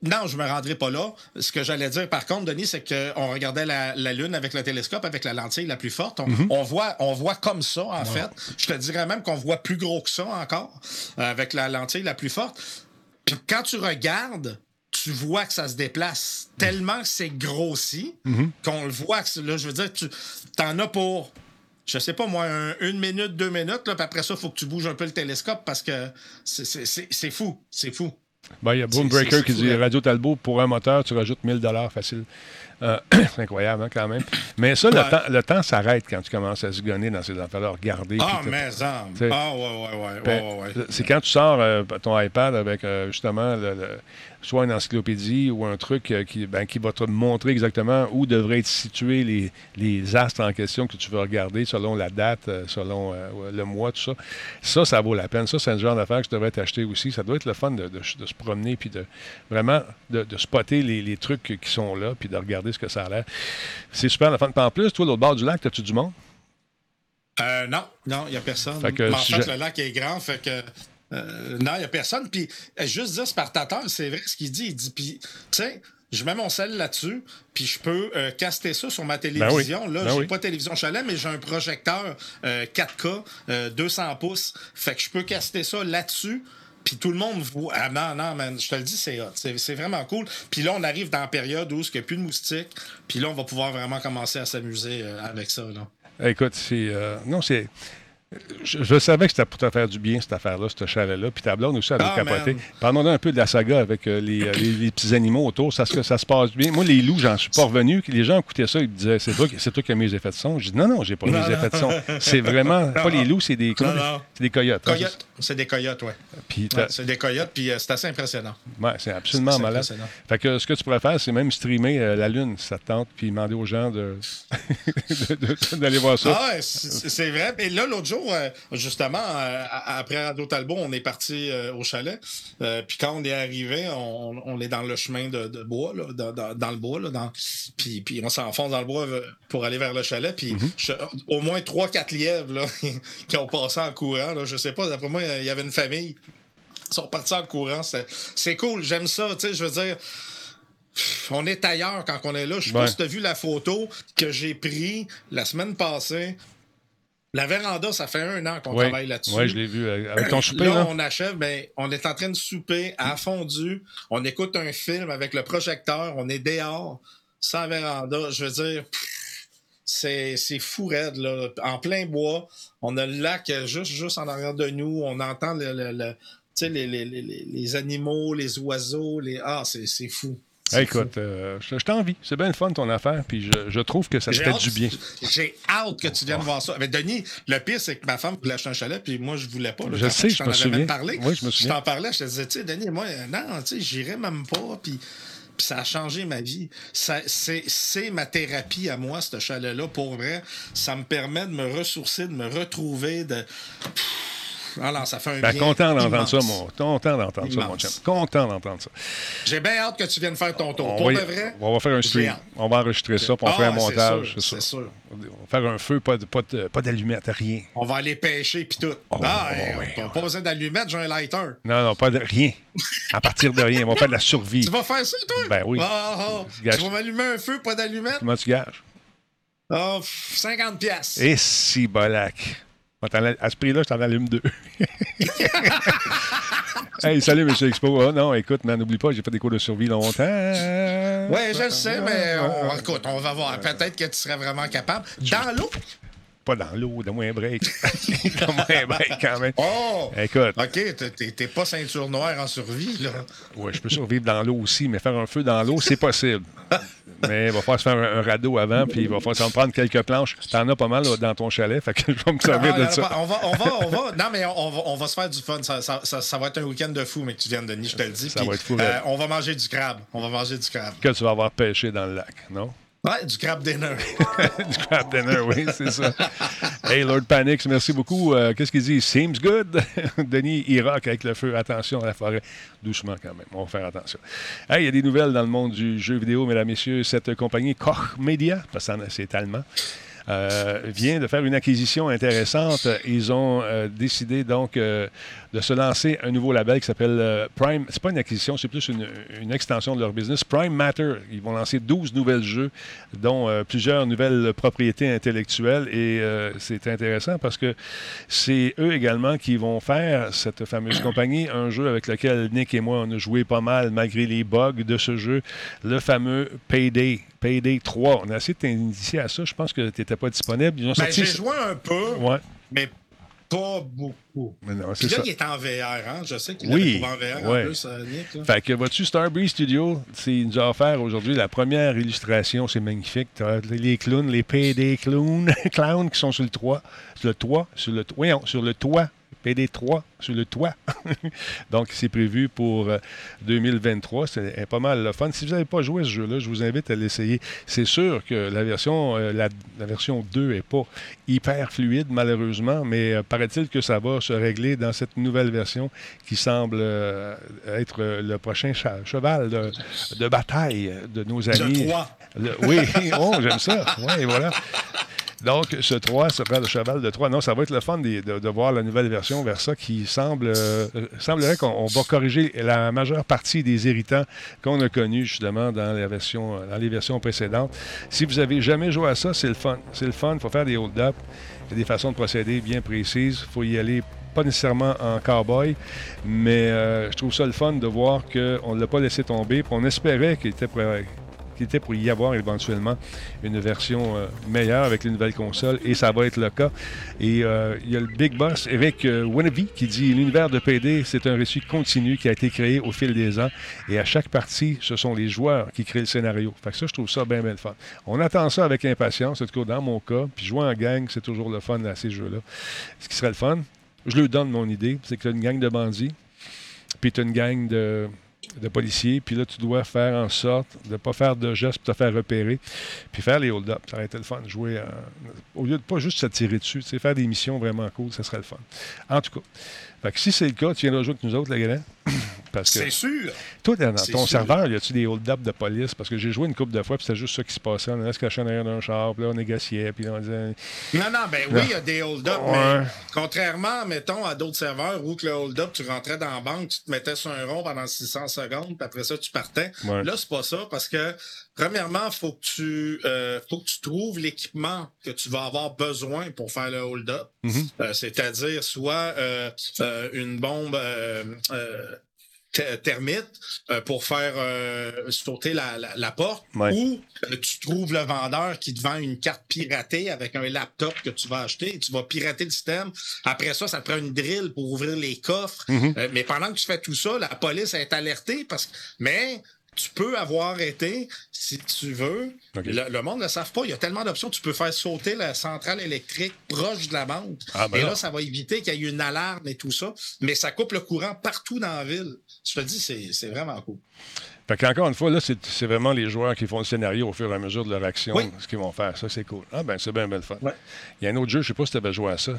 [SPEAKER 1] non, je me rendrai pas là. Ce que j'allais dire, par contre, Denis, c'est qu'on regardait la, la Lune avec le télescope, avec la lentille la plus forte. On,
[SPEAKER 2] Mhm.
[SPEAKER 1] on voit, on voit comme ça, en fait. Je te dirais même qu'on voit plus gros que ça encore, euh, avec la lentille la plus forte. Puis quand tu regardes, tu vois que ça se déplace tellement que c'est grossi qu'on le voit. Que là, je veux dire, tu en as pour, je sais pas moi, un- une minute, deux minutes, là, puis après ça, il faut que tu bouges un peu le télescope parce que c'est- c'est c'est- c'est fou. C'est fou.
[SPEAKER 2] Ben, il y a Boom
[SPEAKER 1] C'est-
[SPEAKER 2] Breaker
[SPEAKER 1] c'est
[SPEAKER 2] qui dit
[SPEAKER 1] là.
[SPEAKER 2] Radio Talbot, pour un moteur, tu rajoutes 1000 facile. Euh, c'est incroyable, hein, quand même. Mais ça, le, temps, le temps s'arrête quand tu commences à se gonner dans ces affaires-là, regarder.
[SPEAKER 1] Ah, mais ça. Ah, ouais, ouais, ouais. Ouais, ouais, ouais.
[SPEAKER 2] C'est quand tu sors euh, ton iPad avec euh, justement le- le- soit une encyclopédie ou un truc euh, qui, ben, qui va te montrer exactement où devraient être situés les, les astres en question que tu veux regarder selon la date, euh, selon euh, le mois, tout ça. Ça, ça vaut la peine. Ça, c'est un genre d'affaire que tu devrais t'acheter aussi. Ça doit être le fun de, de- de se promener puis de vraiment de, de spotter les, les trucs qui sont là puis de regarder ce que ça a l'air. C'est super le fun. Puis en plus, toi, l'autre bord du lac, as-tu du monde?
[SPEAKER 1] Euh, non, non, il n'y a personne.
[SPEAKER 2] Que
[SPEAKER 1] en
[SPEAKER 2] si
[SPEAKER 1] fait,
[SPEAKER 2] je-
[SPEAKER 1] le lac est grand, fait que. Euh, non, il n'y a personne. Puis, euh, juste dire, Spartateur, c'est vrai ce qu'il dit. Il dit, puis, tu sais, je mets mon sel là-dessus, puis je peux euh, caster ça sur ma télévision. Là,
[SPEAKER 2] Ben
[SPEAKER 1] j'ai
[SPEAKER 2] oui.
[SPEAKER 1] pas de télévision chalet, mais j'ai un projecteur euh, 4K, euh, 200 pouces. Fait que je peux caster ça là-dessus. Puis tout le monde voit. Ah non, non, man, je te le dis, c'est hot. C'est vraiment cool. Puis là, on arrive dans la période où il n'y a plus de moustiques. Puis là, on va pouvoir vraiment commencer à s'amuser avec ça. Là.
[SPEAKER 2] Écoute, c'est. non, c'est. Je, je savais que c'était pour te faire du bien, cette affaire-là, ce chalet-là. Puis ta blonde aussi avait
[SPEAKER 1] Ah,
[SPEAKER 2] capoté. Parlons un peu de la saga avec euh, les, euh, les- les petits animaux autour. Ça, se passe bien. Moi, les loups, j'en suis pas revenu. Les gens écoutaient ça, ils disaient C'est toi, toi qui as mis les effets de son. Je dis Non, non, j'ai pas mis les effets de son. C'est vraiment. Pas les loups, c'est des, des coyotes. hein,
[SPEAKER 1] Coyotes. C'est des coyotes,
[SPEAKER 2] t'as-
[SPEAKER 1] Ouais, c'est des coyotes, puis euh, c'est assez impressionnant.
[SPEAKER 2] Ouais, c'est absolument
[SPEAKER 1] C'est
[SPEAKER 2] malade.
[SPEAKER 1] impressionnant.
[SPEAKER 2] Fait que ce que tu pourrais faire, c'est même streamer euh, la Lune, si ça te tente, puis demander aux gens de- d'aller voir ça.
[SPEAKER 1] Ah ouais, c'est vrai. Et là, l'autre jour, euh, justement, euh, après Radio Talbot, on est parti euh, au chalet. Euh, puis quand on est arrivé, on, on est dans le chemin de, de bois, là, dans, dans- dans le bois. Là, dans, puis, puis on s'enfonce dans le bois euh, pour aller vers le chalet. Puis je- au moins 3-4 lièvres là, qui ont passé en courant. Là, je sais pas, d'après moi, il y avait une famille. Ils sont partis en courant. C'est c'est cool, j'aime ça. Tu sais, je veux dire. On est ailleurs quand on est là. Je sais pas si tu as vu la photo que j'ai prise la semaine passée. La véranda, ça fait un an qu'on
[SPEAKER 2] Oui,
[SPEAKER 1] travaille là-dessus.
[SPEAKER 2] ouais, je l'ai vu euh, avec ton souper.
[SPEAKER 1] Là,
[SPEAKER 2] Là,
[SPEAKER 1] on achève, ben, on est en train de souper à fondu. On écoute un film avec le projecteur. On est dehors, sans véranda. Je veux dire, pff, c'est c'est fou raide, là. En plein bois. On a le lac euh, juste, juste en arrière de nous. On entend le, le- le- tu sais, les, les, les, les- animaux, les oiseaux. Les... Ah, c'est c'est fou.
[SPEAKER 2] Écoute, euh, je, je t'envie. C'est bien le fun ton affaire, puis je, je trouve que ça te
[SPEAKER 1] J'ai
[SPEAKER 2] fait
[SPEAKER 1] hâte-
[SPEAKER 2] du bien.
[SPEAKER 1] J'ai hâte que tu viennes voir ça. Mais Denis, le pire, c'est que ma femme voulait acheter un chalet, puis moi, je voulais pas. là.
[SPEAKER 2] Je sais, je
[SPEAKER 1] t'en
[SPEAKER 2] me
[SPEAKER 1] avais
[SPEAKER 2] souviens.
[SPEAKER 1] même parlé.
[SPEAKER 2] Oui, je me souviens.
[SPEAKER 1] t'en parlais, je te disais, tu sais, Denis, moi, non, tu sais, j'irais même pas, puis. Ça a changé ma vie. C'est ma thérapie à moi, ce chalet-là, pour vrai. Ça me permet de me ressourcer, de me retrouver, de. Non, ça fait un
[SPEAKER 2] Ben,
[SPEAKER 1] bien.
[SPEAKER 2] content d'entendre ça, mon, content d'entendre ça, mon chum. Content d'entendre ça.
[SPEAKER 1] J'ai bien hâte que tu viennes faire ton tour.
[SPEAKER 2] On
[SPEAKER 1] Pour
[SPEAKER 2] va,
[SPEAKER 1] de vrai.
[SPEAKER 2] on va faire un stream. On va enregistrer ça, puis on
[SPEAKER 1] Ah,
[SPEAKER 2] fait un montage. c'est
[SPEAKER 1] sûr.
[SPEAKER 2] On va faire un feu, pas, de- pas, de- pas d'allumettes, rien.
[SPEAKER 1] On va aller pêcher, puis tout.
[SPEAKER 2] Oh,
[SPEAKER 1] ah,
[SPEAKER 2] oh, ouais,
[SPEAKER 1] pas, pas besoin d'allumettes, j'ai un lighter.
[SPEAKER 2] Non, non, pas de rien. À partir de rien. On va faire de la survie.
[SPEAKER 1] Tu vas faire ça, toi?
[SPEAKER 2] Ben oui.
[SPEAKER 1] Ah, ah. Tu vas m'allumer un feu, pas d'allumettes?
[SPEAKER 2] Comment tu gages?
[SPEAKER 1] Ah, pff, 50 piastres.
[SPEAKER 2] Et si, bolac. À ce prix-là, je t'en allume deux. hey, salut, M. Expo. Ah, non, écoute, mais n'oublie pas, j'ai fait des cours de survie longtemps.
[SPEAKER 1] Ouais, je le sais, mais on, écoute, on va voir. Peut-être que tu serais vraiment capable. Dans l'eau?
[SPEAKER 2] Pas dans l'eau, donne-moi un break. donne-moi un break quand même.
[SPEAKER 1] Oh!
[SPEAKER 2] Écoute,
[SPEAKER 1] OK, t'es pas ceinture noire en survie, là.
[SPEAKER 2] ouais, je peux survivre dans l'eau aussi, mais faire un feu dans l'eau, c'est possible. Mais il va falloir se faire un, un radeau avant, puis il va falloir s'en prendre quelques planches. T'en as pas mal là, dans ton chalet, fait que je vais me servir
[SPEAKER 1] Ah,
[SPEAKER 2] de
[SPEAKER 1] en a
[SPEAKER 2] ça.
[SPEAKER 1] pas. On va, on va, on va. Non, mais on va, on va se faire du fun. Ça, ça- ça- ça va être un week-end de fou, mais que tu viennes, Denis, je te le dis.
[SPEAKER 2] Ça
[SPEAKER 1] Puis,
[SPEAKER 2] va être fou,
[SPEAKER 1] euh, on va manger du crabe. On va manger du crabe.
[SPEAKER 2] Que tu vas avoir pêché dans le lac, non?
[SPEAKER 1] Ouais, du crabe dinner.
[SPEAKER 2] du crab dinner, oui, c'est ça. Hey, Lord Panix, merci beaucoup. Euh, Qu'est-ce qu'il dit? Seems good. Denis Irak avec le feu. Attention à la forêt. Doucement quand même. On va faire attention. Hey, il y a des nouvelles dans le monde du jeu vidéo, mesdames, messieurs. Cette compagnie Koch Media, parce c'est allemand, euh, vient de faire une acquisition intéressante. Ils ont euh, décidé donc euh, de se lancer un nouveau label qui s'appelle Prime. C'est pas une acquisition, c'est plus une, extension de leur business. Prime Matter. Ils vont lancer 12 nouvelles jeux, dont plusieurs nouvelles propriétés intellectuelles. Et c'est intéressant parce que c'est eux également qui vont faire, cette fameuse compagnie, un jeu avec lequel Nick et moi, on a joué pas mal malgré les bugs de ce jeu, le fameux Payday. Payday 3. On a essayé de t'initier à ça. Je pense que tu pas disponible. Ils ont
[SPEAKER 1] Ben,
[SPEAKER 2] sorti.
[SPEAKER 1] j'ai joué un peu,
[SPEAKER 2] Ouais.
[SPEAKER 1] mais pas beaucoup.
[SPEAKER 2] Mais non,
[SPEAKER 1] Puis
[SPEAKER 2] c'est
[SPEAKER 1] là,
[SPEAKER 2] ça.
[SPEAKER 1] il est en VR, hein? Je sais qu'il
[SPEAKER 2] Oui,
[SPEAKER 1] est en VR
[SPEAKER 2] ouais.
[SPEAKER 1] en plus, euh, Nick. là.
[SPEAKER 2] Fait que vois-tu, Starbreeze Studio, c'est- il nous a offert aujourd'hui la première illustration. C'est magnifique. T'as les clowns, les PD clowns, clowns qui sont sur le toit. Sur le toit, sur le toit. Voyons, sur le toit. PD3 sur le toit. Donc, c'est prévu pour euh, 2023. C'est euh, pas mal le fun. Si vous n'avez pas joué à ce jeu-là, je vous invite à l'essayer. C'est sûr que la version, euh, la, la version 2 n'est pas hyper fluide, malheureusement, mais euh, paraît-il que ça va se régler dans cette nouvelle version qui semble euh, être euh, le prochain cha- cheval de, de bataille de nos amis.
[SPEAKER 1] Le 3.
[SPEAKER 2] Le- oui, oh, j'aime ça. Oui, voilà. Donc, ce 3, ce frère de cheval de 3, non, ça va être le fun de, voir la nouvelle version vers ça qui semble, euh, semblerait qu'on on va corriger la majeure partie des irritants qu'on a connus justement dans, dans les versions précédentes. Si vous avez jamais joué à ça, c'est le fun. C'est le fun, il faut faire des hold-up. Il y a des façons de procéder bien précises. Il faut y aller pas nécessairement en cowboy, mais euh, je trouve ça le fun de voir qu'on ne l'a pas laissé tomber. on espérait qu'il était pour, pour y avoir éventuellement une version euh, meilleure avec les nouvelles consoles, et ça va être le cas. Et euh, il y a le Big Boss Eric euh, Winneby qui dit L'univers de PD, c'est un récit continu qui a été créé au fil des ans, et à chaque partie, ce sont les joueurs qui créent le scénario. Fait que ça, je trouve ça bien, bien le fun. On attend ça avec impatience, en tout cas dans mon cas, puis jouer en gang, c'est toujours le fun à ces jeux-là. Ce qui serait le fun, je lui donne mon idée, c'est que tu as une gang de bandits, puis tu as une gang de, de policiers, puis là, tu dois faire en sorte de ne pas faire de gestes pour te faire repérer, puis faire les hold-up. Ça aurait été le fun, jouer euh, au lieu de pas juste se tirer dessus, faire des missions vraiment cool, ça serait le fun. En tout cas, si c'est le cas, tu viendras jouer avec nous autres, les gars. Parce que
[SPEAKER 1] C'est sûr.
[SPEAKER 2] toi, dans ton serveur, y a-tu des hold-up de police? Parce que j'ai joué une couple de fois, puis c'était juste ça qui se passait. On allait se cacher en arrière d'un char, puis là, on négociait, puis là, on disait.
[SPEAKER 1] Non, non, ben oui, il y a des hold-up, mais contrairement, mettons, à d'autres serveurs où que le hold-up, tu rentrais dans la banque, tu te mettais sur un rond pendant 600 secondes, puis après ça, tu partais. Là, c'est pas ça, parce que, premièrement, faut tu, euh, faut que tu trouves l'équipement que tu vas avoir besoin pour faire le hold-up.
[SPEAKER 2] Mhm.
[SPEAKER 1] Euh, C'est-à-dire soit euh, une bombe euh, euh, pour faire euh, sauter la, la- la porte
[SPEAKER 2] Ouais.
[SPEAKER 1] ou euh, tu trouves le vendeur qui te vend une carte piratée avec un laptop que tu vas acheter et tu vas pirater le système. Après ça, ça te prend une drill pour ouvrir les coffres.
[SPEAKER 2] Mhm.
[SPEAKER 1] Euh, mais pendant que tu fais tout ça, la police est alertée parce que mais tu peux avoir été, si tu veux, le, le monde ne le savent pas, il y a tellement d'options, tu peux faire sauter la centrale électrique proche de la banque.
[SPEAKER 2] Ah, ben
[SPEAKER 1] et
[SPEAKER 2] là.
[SPEAKER 1] ça va éviter qu'il y ait une alarme et tout ça, mais ça coupe le courant partout dans la ville. Je te dis, c'est vraiment cool.
[SPEAKER 2] Fait qu'encore une fois, là, c'est vraiment les joueurs qui font le scénario au fur et à mesure de leur action,
[SPEAKER 1] Oui.
[SPEAKER 2] ce qu'ils vont faire. Ça, c'est cool. Ah, ben, c'est bien, bien le fun.
[SPEAKER 1] Ouais.
[SPEAKER 2] Il y a un autre jeu, je sais pas si tu avais joué à ça.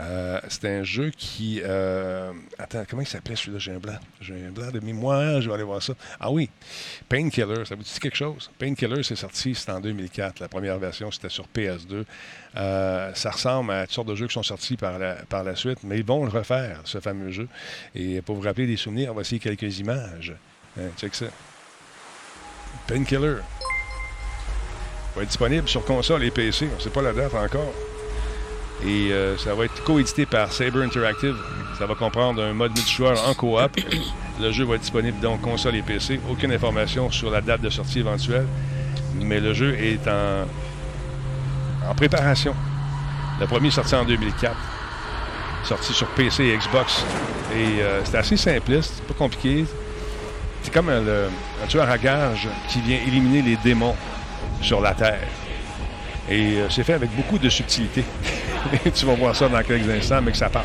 [SPEAKER 2] Euh, C'était un jeu qui. euh, Attends, comment il s'appelait celui-là? J'ai un blanc. J'ai un blanc de mémoire, je vais aller voir ça. Ah oui, Painkiller, ça vous dit quelque chose? Painkiller, c'est sorti, c'était en 2004. La première version, c'était sur PS2. Euh, ça ressemble à toutes sortes de jeux qui sont sortis par la, par la suite, mais ils vont le refaire, ce fameux jeu. Et pour vous rappeler des souvenirs, essayer quelques images. Hein, check ça. Painkiller. Va être disponible sur console et PC. On ne sait pas la date encore. Et euh, ça va être coédité par Saber Interactive. Ça va comprendre un mode multijoueur en coop. Le jeu va être disponible donc console et PC. Aucune information sur la date de sortie éventuelle. Mais le jeu est en, en préparation. Le premier sorti en 2004. Sorti sur PC et Xbox. Et euh, c'est assez simpliste, pas compliqué. C'est comme un, un tueur à gage qui vient éliminer les démons sur la Terre. Et euh, c'est fait avec beaucoup de subtilité. tu vas voir ça dans quelques instants, mais que ça part.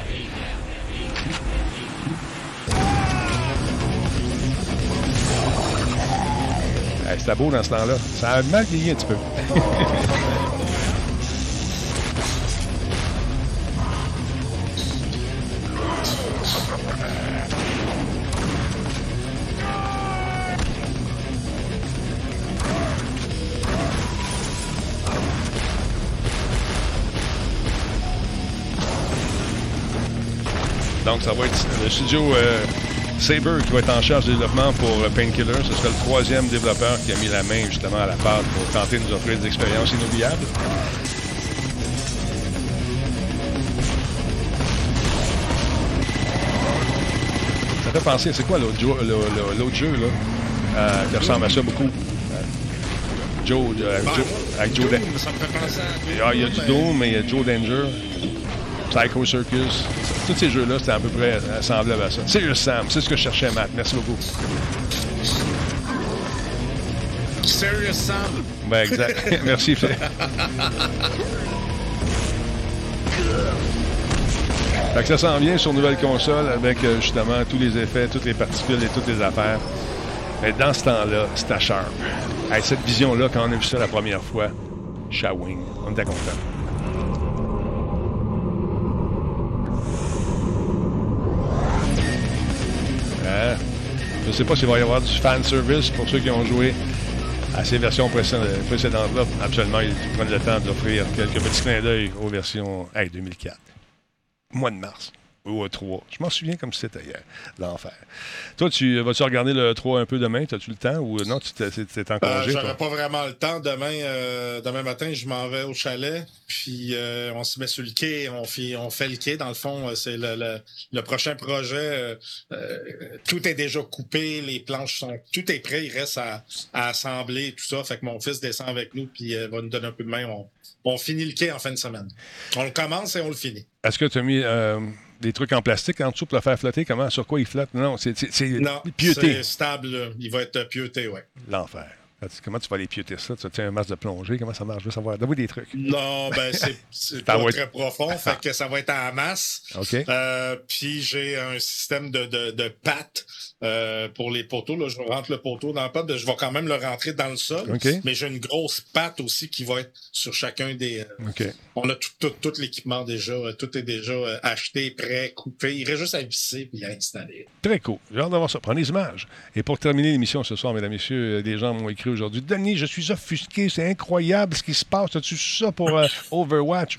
[SPEAKER 2] C'était beau dans ce temps-là. Ça a mal vieilli un petit peu. Donc, ça va être le studio euh, Saber qui va être en charge du développement pour euh, Painkiller. Ce sera le troisième développeur qui a mis la main justement à la pâte pour tenter de nous offrir des expériences inoubliables. Ça fait penser, c'est quoi l'autre jeu, l'autre là, euh, qui ressemble à ça beaucoup? Euh, Joe, euh, Joe- avec Joe, Dan-
[SPEAKER 1] Ça me fait penser à
[SPEAKER 2] ah, il y a du Doom, mais il y a Joe Danger, Psycho Circus. Tous ces jeux-là, c'était à peu près semblable à ça. Serious Sam, c'est ce que je cherchais, Matt. Merci beaucoup.
[SPEAKER 1] Serious Sam.
[SPEAKER 2] Ben, exact. Merci, Phil. Fait que ça s'en vient sur nouvelle console avec euh, justement tous les effets, toutes les particules et toutes les affaires. Mais dans ce temps-là, c'était sharp. Hey, cette vision-là, quand on a vu ça la première fois, Shawing, on était content. Ne sais pas s'il va y avoir du fan service pour ceux qui ont joué à ces versions précé- précédentes-là. Absolument, ils prennent le temps d'offrir quelques petits clins d'œil aux versions hey, 2004. Mois de mars. Ou 3. Je m'en souviens comme si c'était hier. L'enfer. Toi, tu vas-tu regarder le 3 un peu demain? As-tu le temps ou non? Tu t'es, en
[SPEAKER 1] Euh,
[SPEAKER 2] congé? toi?
[SPEAKER 1] J'aurais pas vraiment le temps. Demain, euh, demain matin, je m'en vais au chalet. Puis euh, on se met sur le quai. On fait, on fait le quai. Dans le fond, euh, c'est le, le, le prochain projet. euh, euh, tout est déjà coupé. Les planches sont. Tout est prêt. Il reste à, à assembler tout ça. Fait que mon fils descend avec nous puis euh, va nous donner un peu de main. On, on finit le quai en fin de semaine. On le commence et on le finit.
[SPEAKER 2] Est-ce que tu as mis euh, des trucs en plastique en dessous pour le faire flotter? Comment? Sur quoi il flotte? Non, c'est, pieuté.
[SPEAKER 1] c'est stable. Il va être pieuté, ouais.
[SPEAKER 2] L'enfer. Comment tu vas les pieuter ça? Tu as un masque de plongée? Comment ça marche? Je veux savoir. Donne-moi des trucs.
[SPEAKER 1] Non, ben c'est, pas très profond, fait que ça va être en masse.
[SPEAKER 2] OK.
[SPEAKER 1] Euh, puis j'ai un système de, de, de pattes euh, pour les poteaux. Là, je rentre le poteau dans le patte, je vais quand même le rentrer dans le sol. Mais j'ai une grosse patte aussi qui va être sur chacun des. euh,
[SPEAKER 2] OK.
[SPEAKER 1] on a tout, tout, tout l'équipement déjà, tout est déjà acheté, prêt, coupé. Il reste juste à visser puis à installer.
[SPEAKER 2] Très cool. J'ai hâte d'avoir ça. Prenez des images. Et pour terminer l'émission ce soir, mesdames, messieurs, euh, des gens m'ont écrit aujourd'hui Denis, je suis offusqué. C'est incroyable ce qui se passe. As-tu ça pour euh, Overwatch?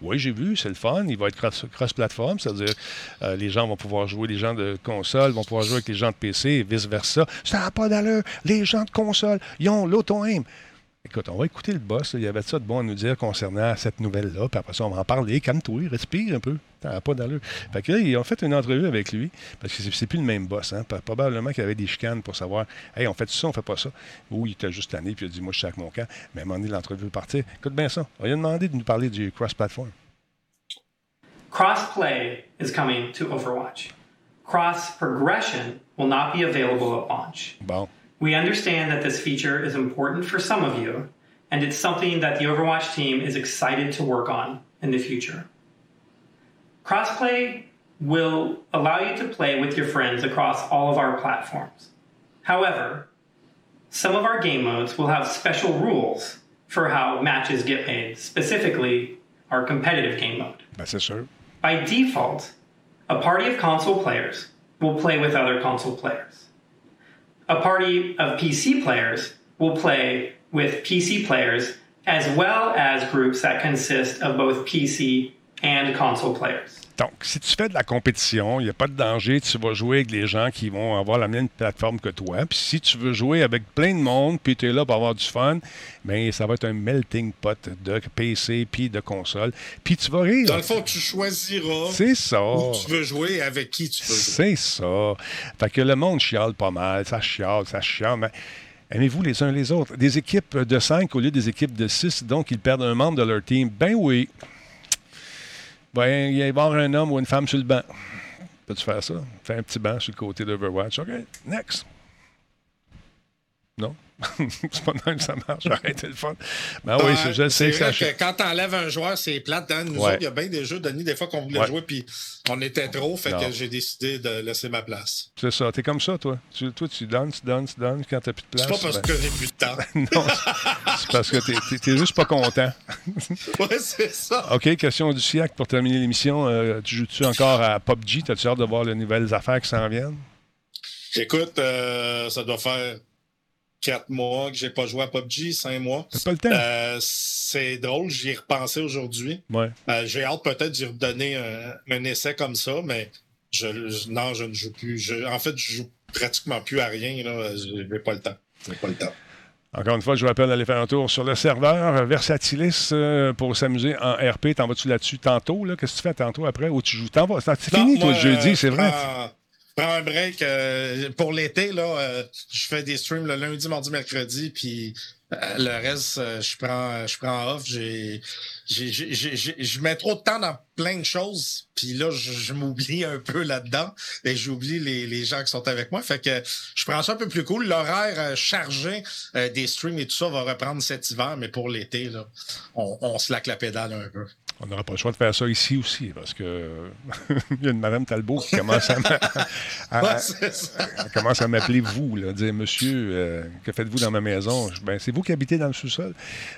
[SPEAKER 2] Oui, j'ai vu. C'est le fun. Il va être cross- cross-platform. c'est-à-dire euh, les gens vont pouvoir jouer, les gens de console vont pouvoir jouer avec les gens de PC et vice-versa. Ça n'a pas d'allure. Les gens de console, ils ont l'auto-aim. Écoute, on va écouter le boss. là. Il y avait ça de bon à nous dire concernant cette nouvelle-là. Puis après ça, on va en parler. Calme-toi, respire un peu. N'a pas d'allure. Fait que là, ils ont fait une entrevue avec lui. Parce que c'est- plus le même boss. Hein. Probablement qu'il y avait des chicanes pour savoir Hey, on fait ça, on fait pas ça. Ou il était juste tanné, puis il a dit Moi, je suis avec mon camp. Mais à un moment donné, l'entrevue est partie. Écoute bien ça. On lui a demandé de nous parler du cross-platform.
[SPEAKER 8] Crossplay is coming to Overwatch. Cross progression will not be available at launch.
[SPEAKER 2] Bon.
[SPEAKER 8] We understand that this feature is important for some of you, and it's something that the Overwatch team is excited to work on in the future. Crossplay will allow you to play with your friends across all of our platforms. However, some of our game modes will have special rules for how matches get made, specifically our competitive game mode.
[SPEAKER 2] Sûr.
[SPEAKER 8] By default, a party of console players will play with other console players. A party of PC players will play with PC players as well as groups that consist of both PC and console players.
[SPEAKER 2] Donc, si tu fais de la compétition, il n'y a pas de danger, tu vas jouer avec les gens qui vont avoir la même plateforme que toi. Puis si tu veux jouer avec plein de monde, puis tu es là pour avoir du fun, bien, ça va être un melting pot de PC puis de console. Puis tu vas rire.
[SPEAKER 1] Dans le fond, tu choisiras
[SPEAKER 2] C'est ça.
[SPEAKER 1] où tu veux jouer avec qui tu veux jouer.
[SPEAKER 2] C'est ça. Fait que le monde chiale pas mal, ça chiale, ça chiale, mais aimez-vous les uns les autres. Des équipes de 5 au lieu des équipes de 6, donc ils perdent un membre de leur team. Ben oui. Ben, il va y avoir un homme ou une femme sur le banc. Peux-tu faire ça? Fais un petit banc sur le côté d'Overwatch. OK, next. Non? c'est pas même que ça marche. Arrêtez le fun. Ben oui, c'est- je sais que ça...
[SPEAKER 1] que quand t'enlèves un joueur, c'est plate. Hein? Nous
[SPEAKER 2] Ouais.
[SPEAKER 1] autres, il y a bien des jeux, Denis, des fois qu'on voulait
[SPEAKER 2] Ouais.
[SPEAKER 1] jouer, puis on était trop, fait
[SPEAKER 2] Non.
[SPEAKER 1] que j'ai décidé de laisser ma place.
[SPEAKER 2] C'est ça. T'es comme ça, toi. Tu, toi, tu donnes, tu donnes, tu donnes. Quand t'as plus de place...
[SPEAKER 1] C'est pas parce
[SPEAKER 2] ben-
[SPEAKER 1] que j'ai plus de temps.
[SPEAKER 2] non, c'est- parce que t'es juste pas content.
[SPEAKER 1] ouais, c'est ça.
[SPEAKER 2] OK, question du siècle pour terminer l'émission. Euh, tu joues-tu encore à PUBG? T'as-tu hâte de voir les nouvelles affaires qui s'en viennent?
[SPEAKER 1] Écoute, euh, ça doit faire quatre mois que j'ai pas joué à PUBG, cinq mois.
[SPEAKER 2] T'as pas le temps?
[SPEAKER 1] Euh, c'est drôle, j'y ai repensé aujourd'hui.
[SPEAKER 2] Ouais.
[SPEAKER 1] Euh, j'ai hâte peut-être d'y redonner un, un essai comme ça, mais je, je- non, je ne joue plus. Je- en fait, je joue pratiquement plus à rien. Là. J'ai pas le temps. J'ai pas le temps.
[SPEAKER 2] Encore une fois, je vous rappelle d'aller faire un tour sur le serveur euh, Versatilis euh, pour s'amuser en RP. T'en vas-tu là-dessus tantôt? Là? Qu'est-ce que tu fais tantôt après? Ou tu joues? T'en vas? C'est
[SPEAKER 1] Non,
[SPEAKER 2] fini, toi, le jeudi, c'est
[SPEAKER 1] je
[SPEAKER 2] vrai.
[SPEAKER 1] Prends, prends un break. euh, pour l'été, là, euh, je fais des streams le lundi, mardi, mercredi, puis euh, le reste, je prends je prends off. Je mets trop de temps dans plein de choses, puis là, je, m'oublie un peu là-dedans, et j'oublie les, les gens qui sont avec moi. Fait que je prends ça un peu plus cool. L'horaire chargé des streams et tout ça va reprendre cet hiver, mais pour l'été, là, on, on laque la pédale un peu.
[SPEAKER 2] On n'aura pas le choix de faire ça ici aussi, parce que il y a une Madame Talbot qui commence à, commence à m'appeler vous, là, dire Monsieur, euh, que faites-vous dans ma maison? Je- Ben, c'est vous qui habitez dans le sous-sol?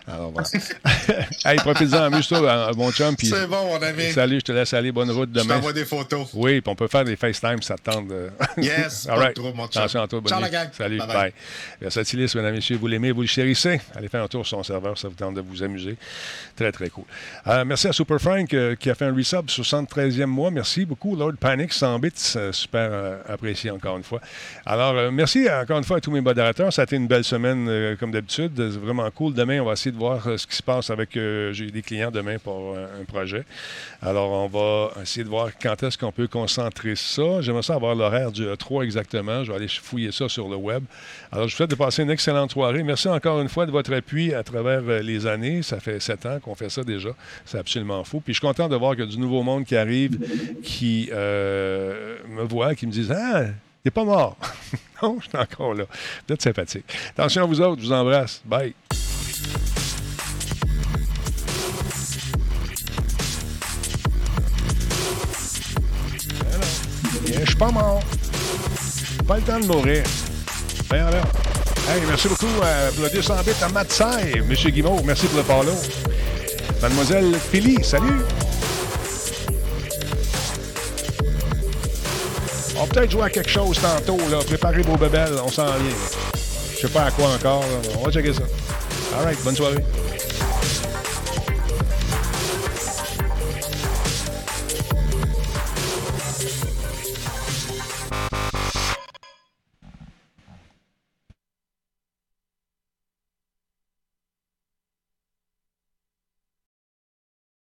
[SPEAKER 2] Alors voilà. hey, profite-en, amuse-toi, euh, mon chum. puis-
[SPEAKER 1] C'est bon, mon ami.
[SPEAKER 2] Salut, je te laisse aller. Bonne route
[SPEAKER 1] Je
[SPEAKER 2] demain.
[SPEAKER 1] t'envoie des photos.
[SPEAKER 2] Oui, puis on peut faire des FaceTime, ça te tente. de-
[SPEAKER 1] Yes,
[SPEAKER 2] All right.
[SPEAKER 1] trouble, mon chum.
[SPEAKER 2] Attention à toi, bonne
[SPEAKER 1] Ciao, la gang.
[SPEAKER 2] Salut,
[SPEAKER 1] Bye
[SPEAKER 2] bye.
[SPEAKER 1] bye.
[SPEAKER 2] Versatilis, mesdames et messieurs, vous l'aimez, vous le chérissez. Allez faire un tour sur son serveur, ça vous tente de vous amuser. Très, très cool. Euh, merci à Super Frank qui a fait un resub 73e mois. Merci beaucoup. Lord Panic, 100 bits, euh, super euh, apprécié encore une fois. Alors, euh, merci encore une fois à tous mes modérateurs. Ça a été une belle semaine comme d'habitude. Vraiment cool. Demain, on va essayer de voir ce qui se passe avec. J'ai des clients demain pour un projet. Alors, on va essayer de voir quand est-ce qu'on peut concentrer ça. J'aimerais ça avoir l'horaire du E3 exactement. Je vais aller fouiller ça sur le web. Alors, je vous souhaite de passer une excellente soirée. Merci encore une fois de votre appui à travers les années. Ça fait sept ans qu'on fait ça déjà. C'est absolument fou. Puis je suis content de voir qu'il y a du nouveau monde qui arrive, qui euh, me voit, qui me disent Ah, t'es pas mort. non, je suis encore là. Vous êtes sympathique. Attention à vous autres, je vous embrasse. Bye. Je suis pas mort. Pas le temps de mourir. Ben là. Hey, merci beaucoup euh, pour le 200 bits à Matsai. Monsieur Guimauve, merci pour le follow. Mademoiselle Philly, salut. On va peut-être jouer à quelque chose tantôt, là. Préparez vos bébelles, on s'en vient. Je sais pas à quoi encore. là. On va checker ça. All right, bonne soirée.